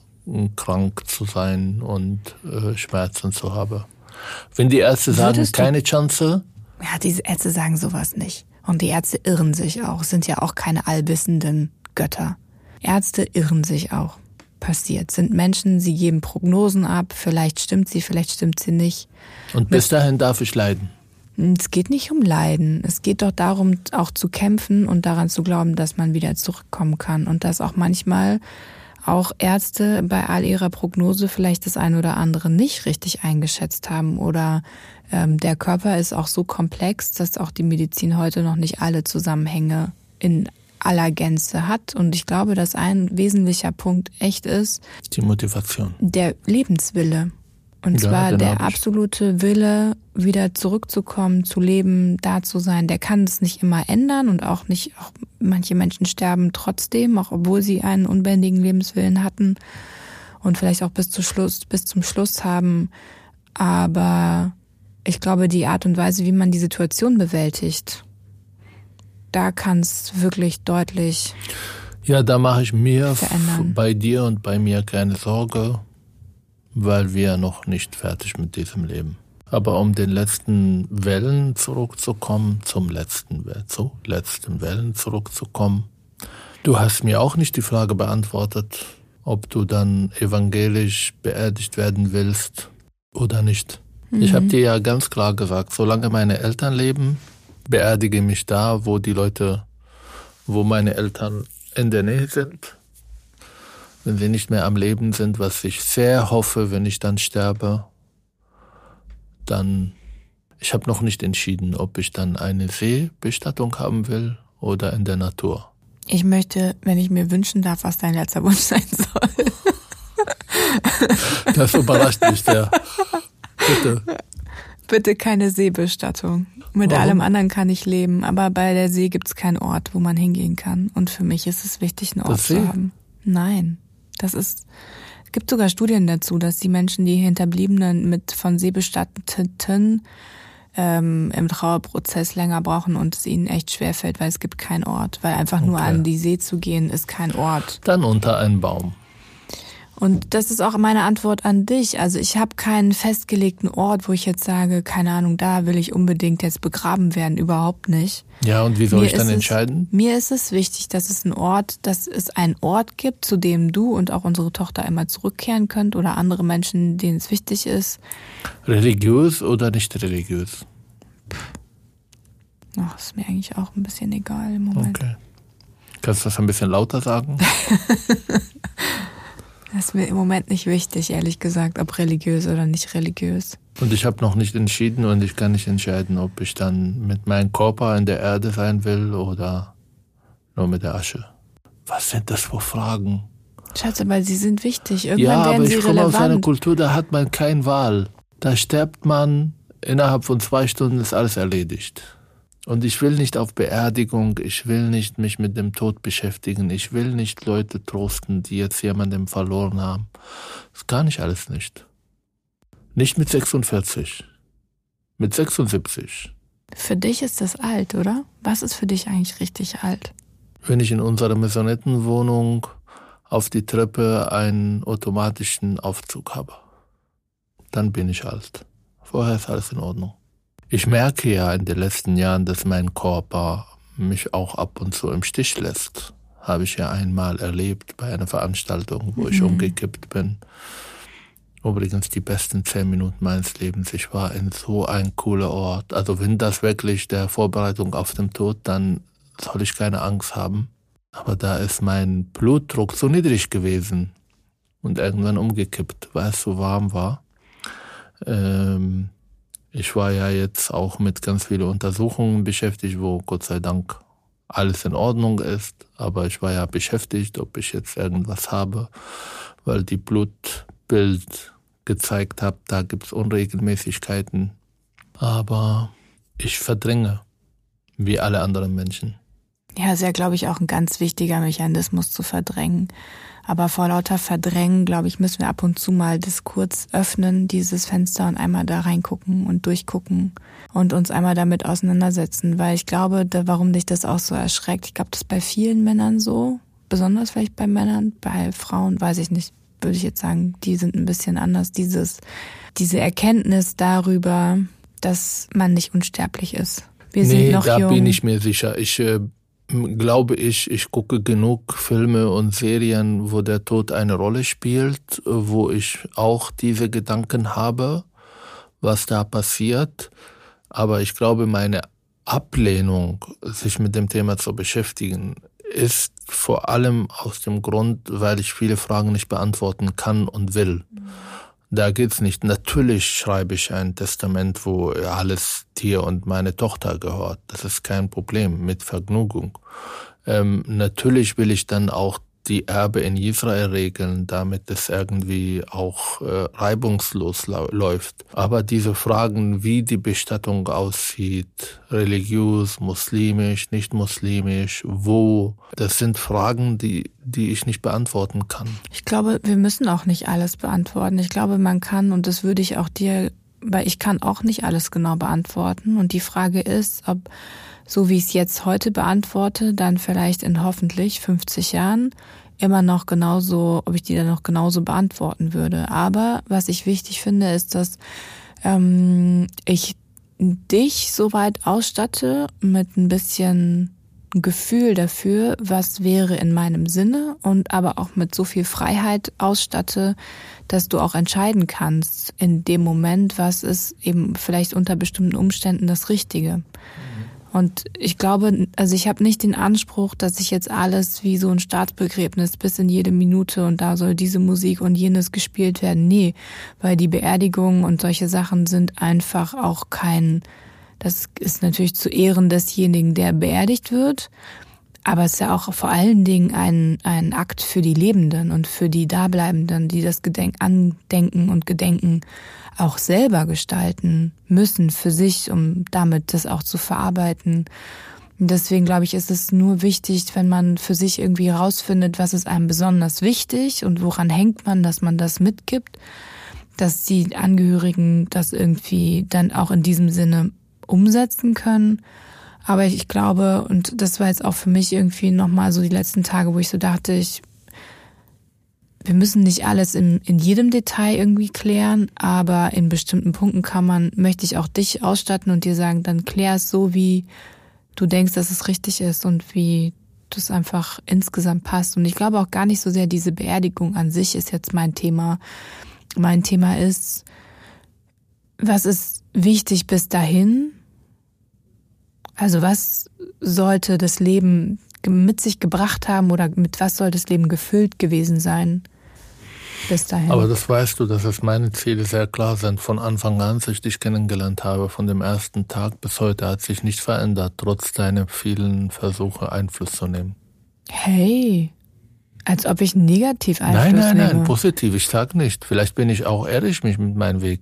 krank zu sein und äh, Schmerzen zu haben. Wenn die Ärzte sagen, Würdest keine Chance. Ja, diese Ärzte sagen sowas nicht. Und die Ärzte irren sich auch, sind ja auch keine allwissenden Götter. Ärzte irren sich auch. Passiert. Sind Menschen, sie geben Prognosen ab, vielleicht stimmt sie, vielleicht stimmt sie nicht. Und bis dahin darf ich leiden. Es geht nicht um Leiden. Es geht doch darum, auch zu kämpfen und daran zu glauben, dass man wieder zurückkommen kann. Und dass auch manchmal auch Ärzte bei all ihrer Prognose vielleicht das eine oder andere nicht richtig eingeschätzt haben oder ähm, der Körper ist auch so komplex, dass auch die Medizin heute noch nicht alle Zusammenhänge in aller Gänze hat. Und ich glaube, dass ein wesentlicher Punkt echt ist. Die Motivation. Der Lebenswille. Und ja, zwar der absolute Wille, wieder zurückzukommen, zu leben, da zu sein. Der kann es nicht immer ändern und auch nicht, auch manche Menschen sterben trotzdem, auch obwohl sie einen unbändigen Lebenswillen hatten und vielleicht auch bis zum Schluss, bis zum Schluss haben. Aber ich glaube, die Art und Weise, wie man die Situation bewältigt, da kann es wirklich deutlich. Ja, da mache ich mir verändern. bei dir und bei mir keine Sorge, weil wir noch nicht fertig mit diesem Leben. Aber um den letzten Wellen zurückzukommen, zum letzten, zu letzten Wellen zurückzukommen, du hast mir auch nicht die Frage beantwortet, ob du dann evangelisch beerdigt werden willst oder nicht. Mhm. Ich habe dir ja ganz klar gesagt, solange meine Eltern leben, beerdige mich da, wo die Leute, wo meine Eltern in der Nähe sind. Wenn sie nicht mehr am Leben sind, was ich sehr hoffe, wenn ich dann sterbe, dann, ich habe noch nicht entschieden, ob ich dann eine Seebestattung haben will oder in der Natur. Ich möchte, wenn ich mir wünschen darf, was dein letzter Wunsch sein soll. Das überrascht mich sehr. Bitte. Bitte keine Seebestattung. Mit Warum? allem anderen kann ich leben, aber bei der See gibt es keinen Ort, wo man hingehen kann. Und für mich ist es wichtig, einen Ort das zu See? haben. Nein, das ist. Es gibt sogar Studien dazu, dass die Menschen, die Hinterbliebenen mit von Seebestatteten ähm, im Trauerprozess länger brauchen und es ihnen echt schwerfällt, weil es gibt keinen Ort. Weil einfach okay. nur an die See zu gehen, ist kein Ort. Dann unter einen Baum. Und das ist auch meine Antwort an dich. Also ich habe keinen festgelegten Ort, wo ich jetzt sage, keine Ahnung, da will ich unbedingt jetzt begraben werden, überhaupt nicht. Ja, und wie soll mir ich dann entscheiden? Es, mir ist es wichtig, dass es einen Ort, dass es einen Ort gibt, zu dem du und auch unsere Tochter einmal zurückkehren könnt oder andere Menschen, denen es wichtig ist. Religiös oder nicht religiös? Ach, ist mir eigentlich auch ein bisschen egal im Moment. Okay. Kannst du das ein bisschen lauter sagen? Das ist mir im Moment nicht wichtig, ehrlich gesagt, ob religiös oder nicht religiös. Und ich habe noch nicht entschieden und ich kann nicht entscheiden, ob ich dann mit meinem Körper in der Erde sein will oder nur mit der Asche. Was sind das für Fragen? Schatz, aber sie sind wichtig. Irgendwann ja, werden aber sie ich komme aus einer Kultur, da hat man keine Wahl. Da stirbt man, innerhalb von zwei Stunden ist alles erledigt. Und ich will nicht auf Beerdigung, ich will nicht mich mit dem Tod beschäftigen, ich will nicht Leute trosten, die jetzt jemanden verloren haben. Das kann ich alles nicht. Nicht mit 46. Mit 76. Für dich ist das alt, oder? Was ist für dich eigentlich richtig alt? Wenn ich in unserer Maisonettenwohnung auf die Treppe einen automatischen Aufzug habe, dann bin ich alt. Vorher ist alles in Ordnung. Ich merke ja in den letzten Jahren, dass mein Körper mich auch ab und zu im Stich lässt. Habe ich ja einmal erlebt bei einer Veranstaltung, wo mhm. ich umgekippt bin. Übrigens die besten zehn Minuten meines Lebens. Ich war in so ein cooler Ort. Also wenn das wirklich der Vorbereitung auf den Tod, dann soll ich keine Angst haben. Aber da ist mein Blutdruck so niedrig gewesen und irgendwann umgekippt, weil es so warm war. Ähm, ich war ja jetzt auch mit ganz vielen Untersuchungen beschäftigt, wo Gott sei Dank alles in Ordnung ist. Aber ich war ja beschäftigt, ob ich jetzt irgendwas habe, weil die Blutbild gezeigt habe, da gibt's Unregelmäßigkeiten. Aber ich verdränge, wie alle anderen Menschen. Ja, ist ja, glaube ich, auch ein ganz wichtiger Mechanismus zu verdrängen. Aber vor lauter Verdrängen, glaube ich, müssen wir ab und zu mal das kurz öffnen, dieses Fenster und einmal da reingucken und durchgucken und uns einmal damit auseinandersetzen. Weil ich glaube, da, warum dich das auch so erschreckt, ich glaube, das ist bei vielen Männern so, besonders vielleicht bei Männern, bei Frauen, weiß ich nicht, würde ich jetzt sagen, die sind ein bisschen anders. Dieses, diese Erkenntnis darüber, dass man nicht unsterblich ist. Wir nee, sind noch da jung. bin ich mir sicher. Ich äh, glaube ich, ich gucke genug Filme und Serien, wo der Tod eine Rolle spielt, wo ich auch diese Gedanken habe, was da passiert. Aber ich glaube, meine Ablehnung, sich mit dem Thema zu beschäftigen, ist vor allem aus dem Grund, weil ich viele Fragen nicht beantworten kann und will. Mhm. Da geht's nicht. Natürlich schreibe ich ein Testament, wo alles dir und meine Tochter gehört. Das ist kein Problem, mit Vergnügung. Ähm, natürlich will ich dann auch die Erbe in Israel regeln, damit es irgendwie auch äh, reibungslos läuft. Aber diese Fragen, wie die Bestattung aussieht, religiös, muslimisch, nicht muslimisch, wo, das sind Fragen, die, die ich nicht beantworten kann. Ich glaube, wir müssen auch nicht alles beantworten. Ich glaube, man kann, und das würde ich auch dir, weil ich kann auch nicht alles genau beantworten. Und die Frage ist, ob so wie ich es jetzt heute beantworte, dann vielleicht in hoffentlich 50 Jahren immer noch genauso, ob ich die dann noch genauso beantworten würde. Aber was ich wichtig finde, ist, dass ähm, ich dich soweit ausstatte mit ein bisschen Gefühl dafür, was wäre in meinem Sinne und aber auch mit so viel Freiheit ausstatte, dass du auch entscheiden kannst in dem Moment, was ist eben vielleicht unter bestimmten Umständen das Richtige. Und ich glaube, also ich habe nicht den Anspruch, dass ich jetzt alles wie so ein Staatsbegräbnis bis in jede Minute und da soll diese Musik und jenes gespielt werden. Nee, weil die Beerdigung und solche Sachen sind einfach auch kein, das ist natürlich zu Ehren desjenigen, der beerdigt wird. Aber es ist ja auch vor allen Dingen ein, ein Akt für die Lebenden und für die Dableibenden, die das Gedenk Andenken und Gedenken auch selber gestalten müssen für sich, um damit das auch zu verarbeiten. Deswegen glaube ich, ist es nur wichtig, wenn man für sich irgendwie herausfindet, was ist einem besonders wichtig und woran hängt man, dass man das mitgibt, dass die Angehörigen das irgendwie dann auch in diesem Sinne umsetzen können. Aber ich glaube, und das war jetzt auch für mich irgendwie nochmal so die letzten Tage, wo ich so dachte, ich wir müssen nicht alles in, in jedem Detail irgendwie klären, aber in bestimmten Punkten kann man, möchte ich auch dich ausstatten und dir sagen, dann klär es so, wie du denkst, dass es richtig ist und wie das einfach insgesamt passt. Und ich glaube auch gar nicht so sehr diese Beerdigung an sich ist jetzt mein Thema. Mein Thema ist, was ist wichtig bis dahin? Also was sollte das Leben mit sich gebracht haben oder mit was soll das Leben gefüllt gewesen sein? bis dahin. Aber das weißt du, dass es meine Ziele sehr klar sind. Von Anfang an, als ich dich kennengelernt habe, von dem ersten Tag bis heute hat sich nicht verändert, trotz deiner vielen Versuche Einfluss zu nehmen. Hey, als ob ich negativ Einfluss Nein, nein, nehme. nein, positiv, ich sag nicht. Vielleicht bin ich auch ehrlich mit meinem Weg.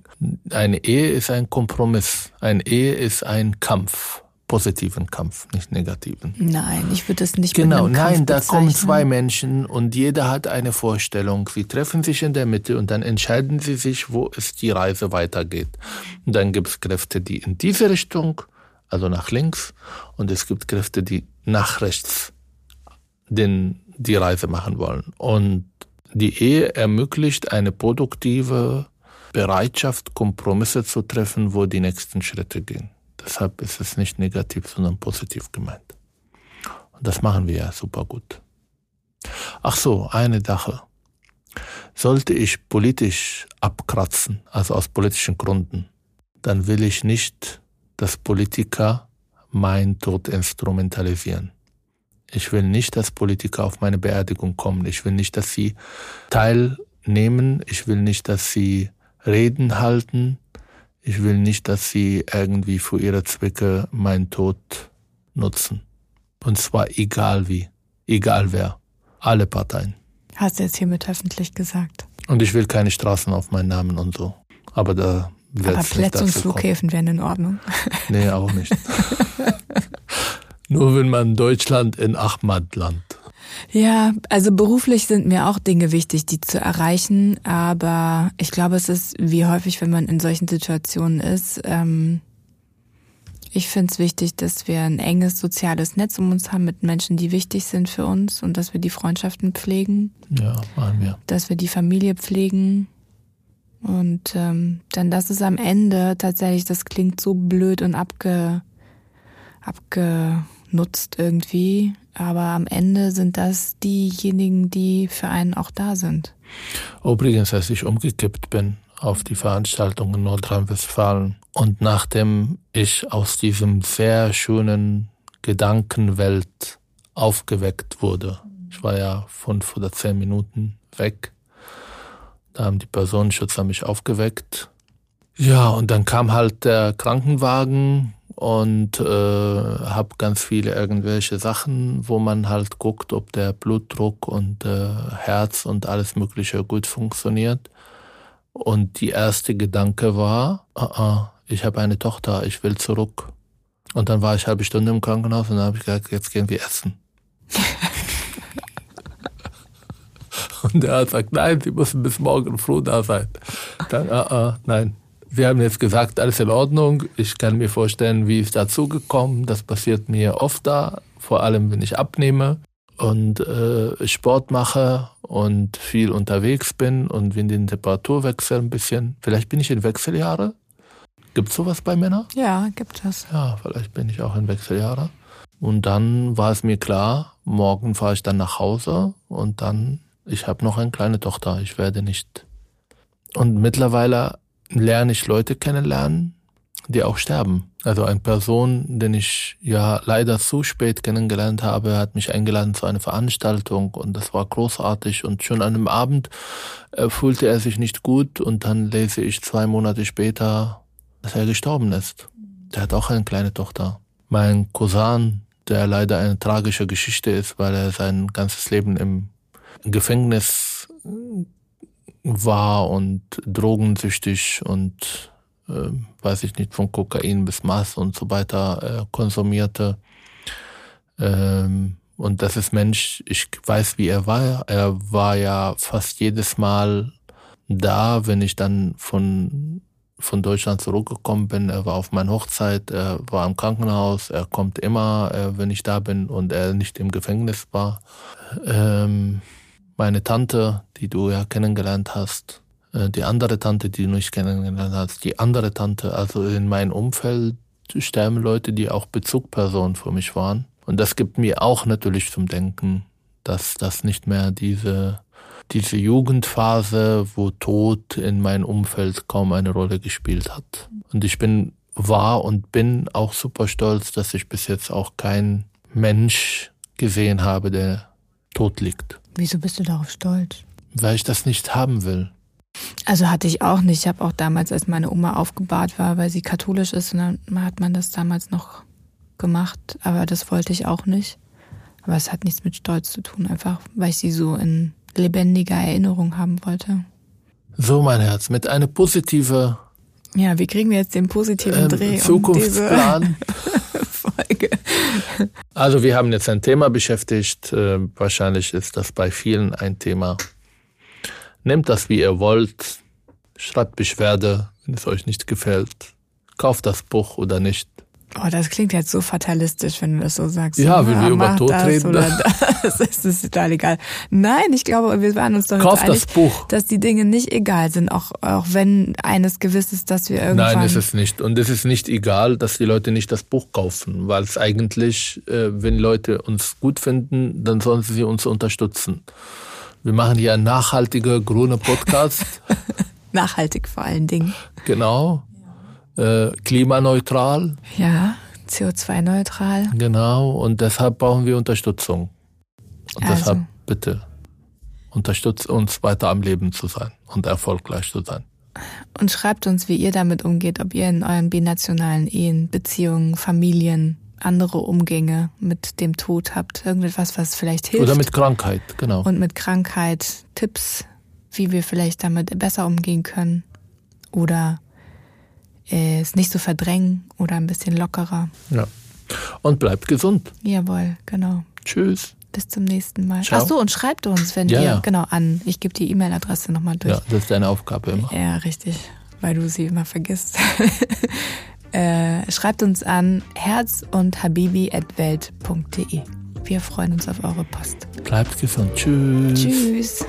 Eine Ehe ist ein Kompromiss. Eine Ehe ist ein Kampf positiven Kampf, nicht negativen. Nein, ich würde es nicht Genau, mit nein, Kampf da kommen zwei Menschen und jeder hat eine Vorstellung. Sie treffen sich in der Mitte und dann entscheiden sie sich, wo es die Reise weitergeht. Und dann gibt es Kräfte, die in diese Richtung, also nach links, und es gibt Kräfte, die nach rechts den, die Reise machen wollen. Und die Ehe ermöglicht eine produktive Bereitschaft, Kompromisse zu treffen, wo die nächsten Schritte gehen. Deshalb ist es nicht negativ, sondern positiv gemeint. Und das machen wir ja super gut. Ach so, eine Sache. Sollte ich politisch abkratzen, also aus politischen Gründen, dann will ich nicht, dass Politiker mein Tod instrumentalisieren. Ich will nicht, dass Politiker auf meine Beerdigung kommen. Ich will nicht, dass sie teilnehmen. Ich will nicht, dass sie Reden halten. Ich will nicht, dass sie irgendwie für ihre Zwecke meinen Tod nutzen. Und zwar egal wie, egal wer, alle Parteien. Hast du jetzt hiermit öffentlich gesagt? Und ich will keine Straßen auf meinen Namen und so. Aber da Aber Plätze und Flughäfen wären in Ordnung. Nee, auch nicht. Nur wenn man Deutschland in Ahmadland. Ja, also beruflich sind mir auch Dinge wichtig, die zu erreichen. Aber ich glaube, es ist wie häufig, wenn man in solchen Situationen ist. Ähm, ich finde es wichtig, dass wir ein enges soziales Netz um uns haben mit Menschen, die wichtig sind für uns und dass wir die Freundschaften pflegen. Ja, machen wir. Dass wir die Familie pflegen. Und ähm, dann, dass es am Ende tatsächlich, das klingt so blöd und abge, abgenutzt irgendwie, aber am Ende sind das diejenigen, die für einen auch da sind. Übrigens, als ich umgekippt bin auf die Veranstaltung in Nordrhein-Westfalen und nachdem ich aus diesem sehr schönen Gedankenwelt aufgeweckt wurde, ich war ja fünf oder zehn Minuten weg, da haben die Personenschützer mich aufgeweckt. Ja, und dann kam halt der Krankenwagen und äh, habe ganz viele irgendwelche Sachen, wo man halt guckt, ob der Blutdruck und äh, Herz und alles Mögliche gut funktioniert. Und die erste Gedanke war, uh -uh, ich habe eine Tochter, ich will zurück. Und dann war ich halbe Stunde im Krankenhaus und dann habe ich gesagt, jetzt gehen wir essen. und er hat gesagt, nein, Sie müssen bis morgen früh da sein. Dann, uh nein, wir haben jetzt gesagt, alles in Ordnung. Ich kann mir vorstellen, wie es dazu gekommen. Das passiert mir oft da, vor allem wenn ich abnehme und äh, Sport mache und viel unterwegs bin und wenn den Temperaturwechsel ein bisschen, vielleicht bin ich in Wechseljahre. Gibt es sowas bei Männern? Ja, gibt es. Ja, vielleicht bin ich auch in Wechseljahre. Und dann war es mir klar, morgen fahre ich dann nach Hause und dann, ich habe noch eine kleine Tochter, ich werde nicht. Und mittlerweile lerne ich Leute kennenlernen, die auch sterben. Also eine Person, den ich ja leider zu spät kennengelernt habe, hat mich eingeladen zu einer Veranstaltung und das war großartig und schon an einem Abend äh, fühlte er sich nicht gut und dann lese ich zwei Monate später, dass er gestorben ist. Der hat auch eine kleine Tochter. Mein Cousin, der leider eine tragische Geschichte ist, weil er sein ganzes Leben im Gefängnis war und drogensüchtig und äh, weiß ich nicht, von Kokain bis Maß und so weiter äh, konsumierte. Ähm, und das ist Mensch, ich weiß, wie er war. Er war ja fast jedes Mal da, wenn ich dann von, von Deutschland zurückgekommen bin. Er war auf meiner Hochzeit, er war im Krankenhaus, er kommt immer, äh, wenn ich da bin und er nicht im Gefängnis war. Ähm, meine Tante, die du ja kennengelernt hast, äh, die andere Tante, die du nicht kennengelernt hast, die andere Tante, also in meinem Umfeld sterben Leute, die auch Bezugpersonen für mich waren. Und das gibt mir auch natürlich zum Denken, dass das nicht mehr diese, diese Jugendphase, wo Tod in meinem Umfeld kaum eine Rolle gespielt hat. Und ich bin, war und bin auch super stolz, dass ich bis jetzt auch kein Mensch gesehen habe, der tot liegt. Wieso bist du darauf stolz? Weil ich das nicht haben will. Also hatte ich auch nicht. Ich habe auch damals, als meine Oma aufgebahrt war, weil sie katholisch ist, und dann hat man das damals noch gemacht. Aber das wollte ich auch nicht. Aber es hat nichts mit Stolz zu tun, einfach weil ich sie so in lebendiger Erinnerung haben wollte. So, mein Herz, mit einer positive Ja, wie kriegen wir jetzt den positiven ähm, Dreh? Zukunftsplan. Um Folge. Also wir haben jetzt ein Thema beschäftigt. Äh, wahrscheinlich ist das bei vielen ein Thema. Nehmt das, wie ihr wollt. Schreibt Beschwerde, wenn es euch nicht gefällt. Kauft das Buch oder nicht. Oh, das klingt jetzt so fatalistisch, wenn du das so sagst. Ja, wenn wir über Tod das reden, Oder das, das ist total egal. Nein, ich glaube, wir waren uns doch Kauft einig, das Buch. dass die Dinge nicht egal sind, auch, auch wenn eines gewiss ist, dass wir irgendwann... Nein, ist es nicht. Und es ist nicht egal, dass die Leute nicht das Buch kaufen, weil es eigentlich, äh, wenn Leute uns gut finden, dann sollen sie uns unterstützen. Wir machen hier einen nachhaltiger, grüner Podcast. Nachhaltig vor allen Dingen. genau. Äh, klimaneutral. Ja, CO2-neutral. Genau. Und deshalb brauchen wir Unterstützung. Und Also. deshalb bitte unterstützt uns weiter am Leben zu sein und erfolgreich zu sein. Und schreibt uns, wie ihr damit umgeht, ob ihr in euren binationalen Ehen, Beziehungen, Familien, andere Umgänge mit dem Tod habt. Irgendetwas, was vielleicht hilft. Oder mit Krankheit, genau. und mit Krankheit Tipps wie wir vielleicht damit besser umgehen können oder es nicht so verdrängen oder ein bisschen lockerer. Ja. Und bleibt gesund. Jawohl, genau. Tschüss. Bis zum nächsten Mal. Ciao. Ach so, und schreibt uns, wenn Ja, ihr, ja. genau, an. Ich gebe die E-Mail-Adresse nochmal durch. Ja, das ist deine Aufgabe immer. Ja, richtig, weil du sie immer vergisst. äh, schreibt uns an herz und habibi.welt.de. Wir freuen uns auf eure Post. Bleibt gesund. Tschüss. Tschüss.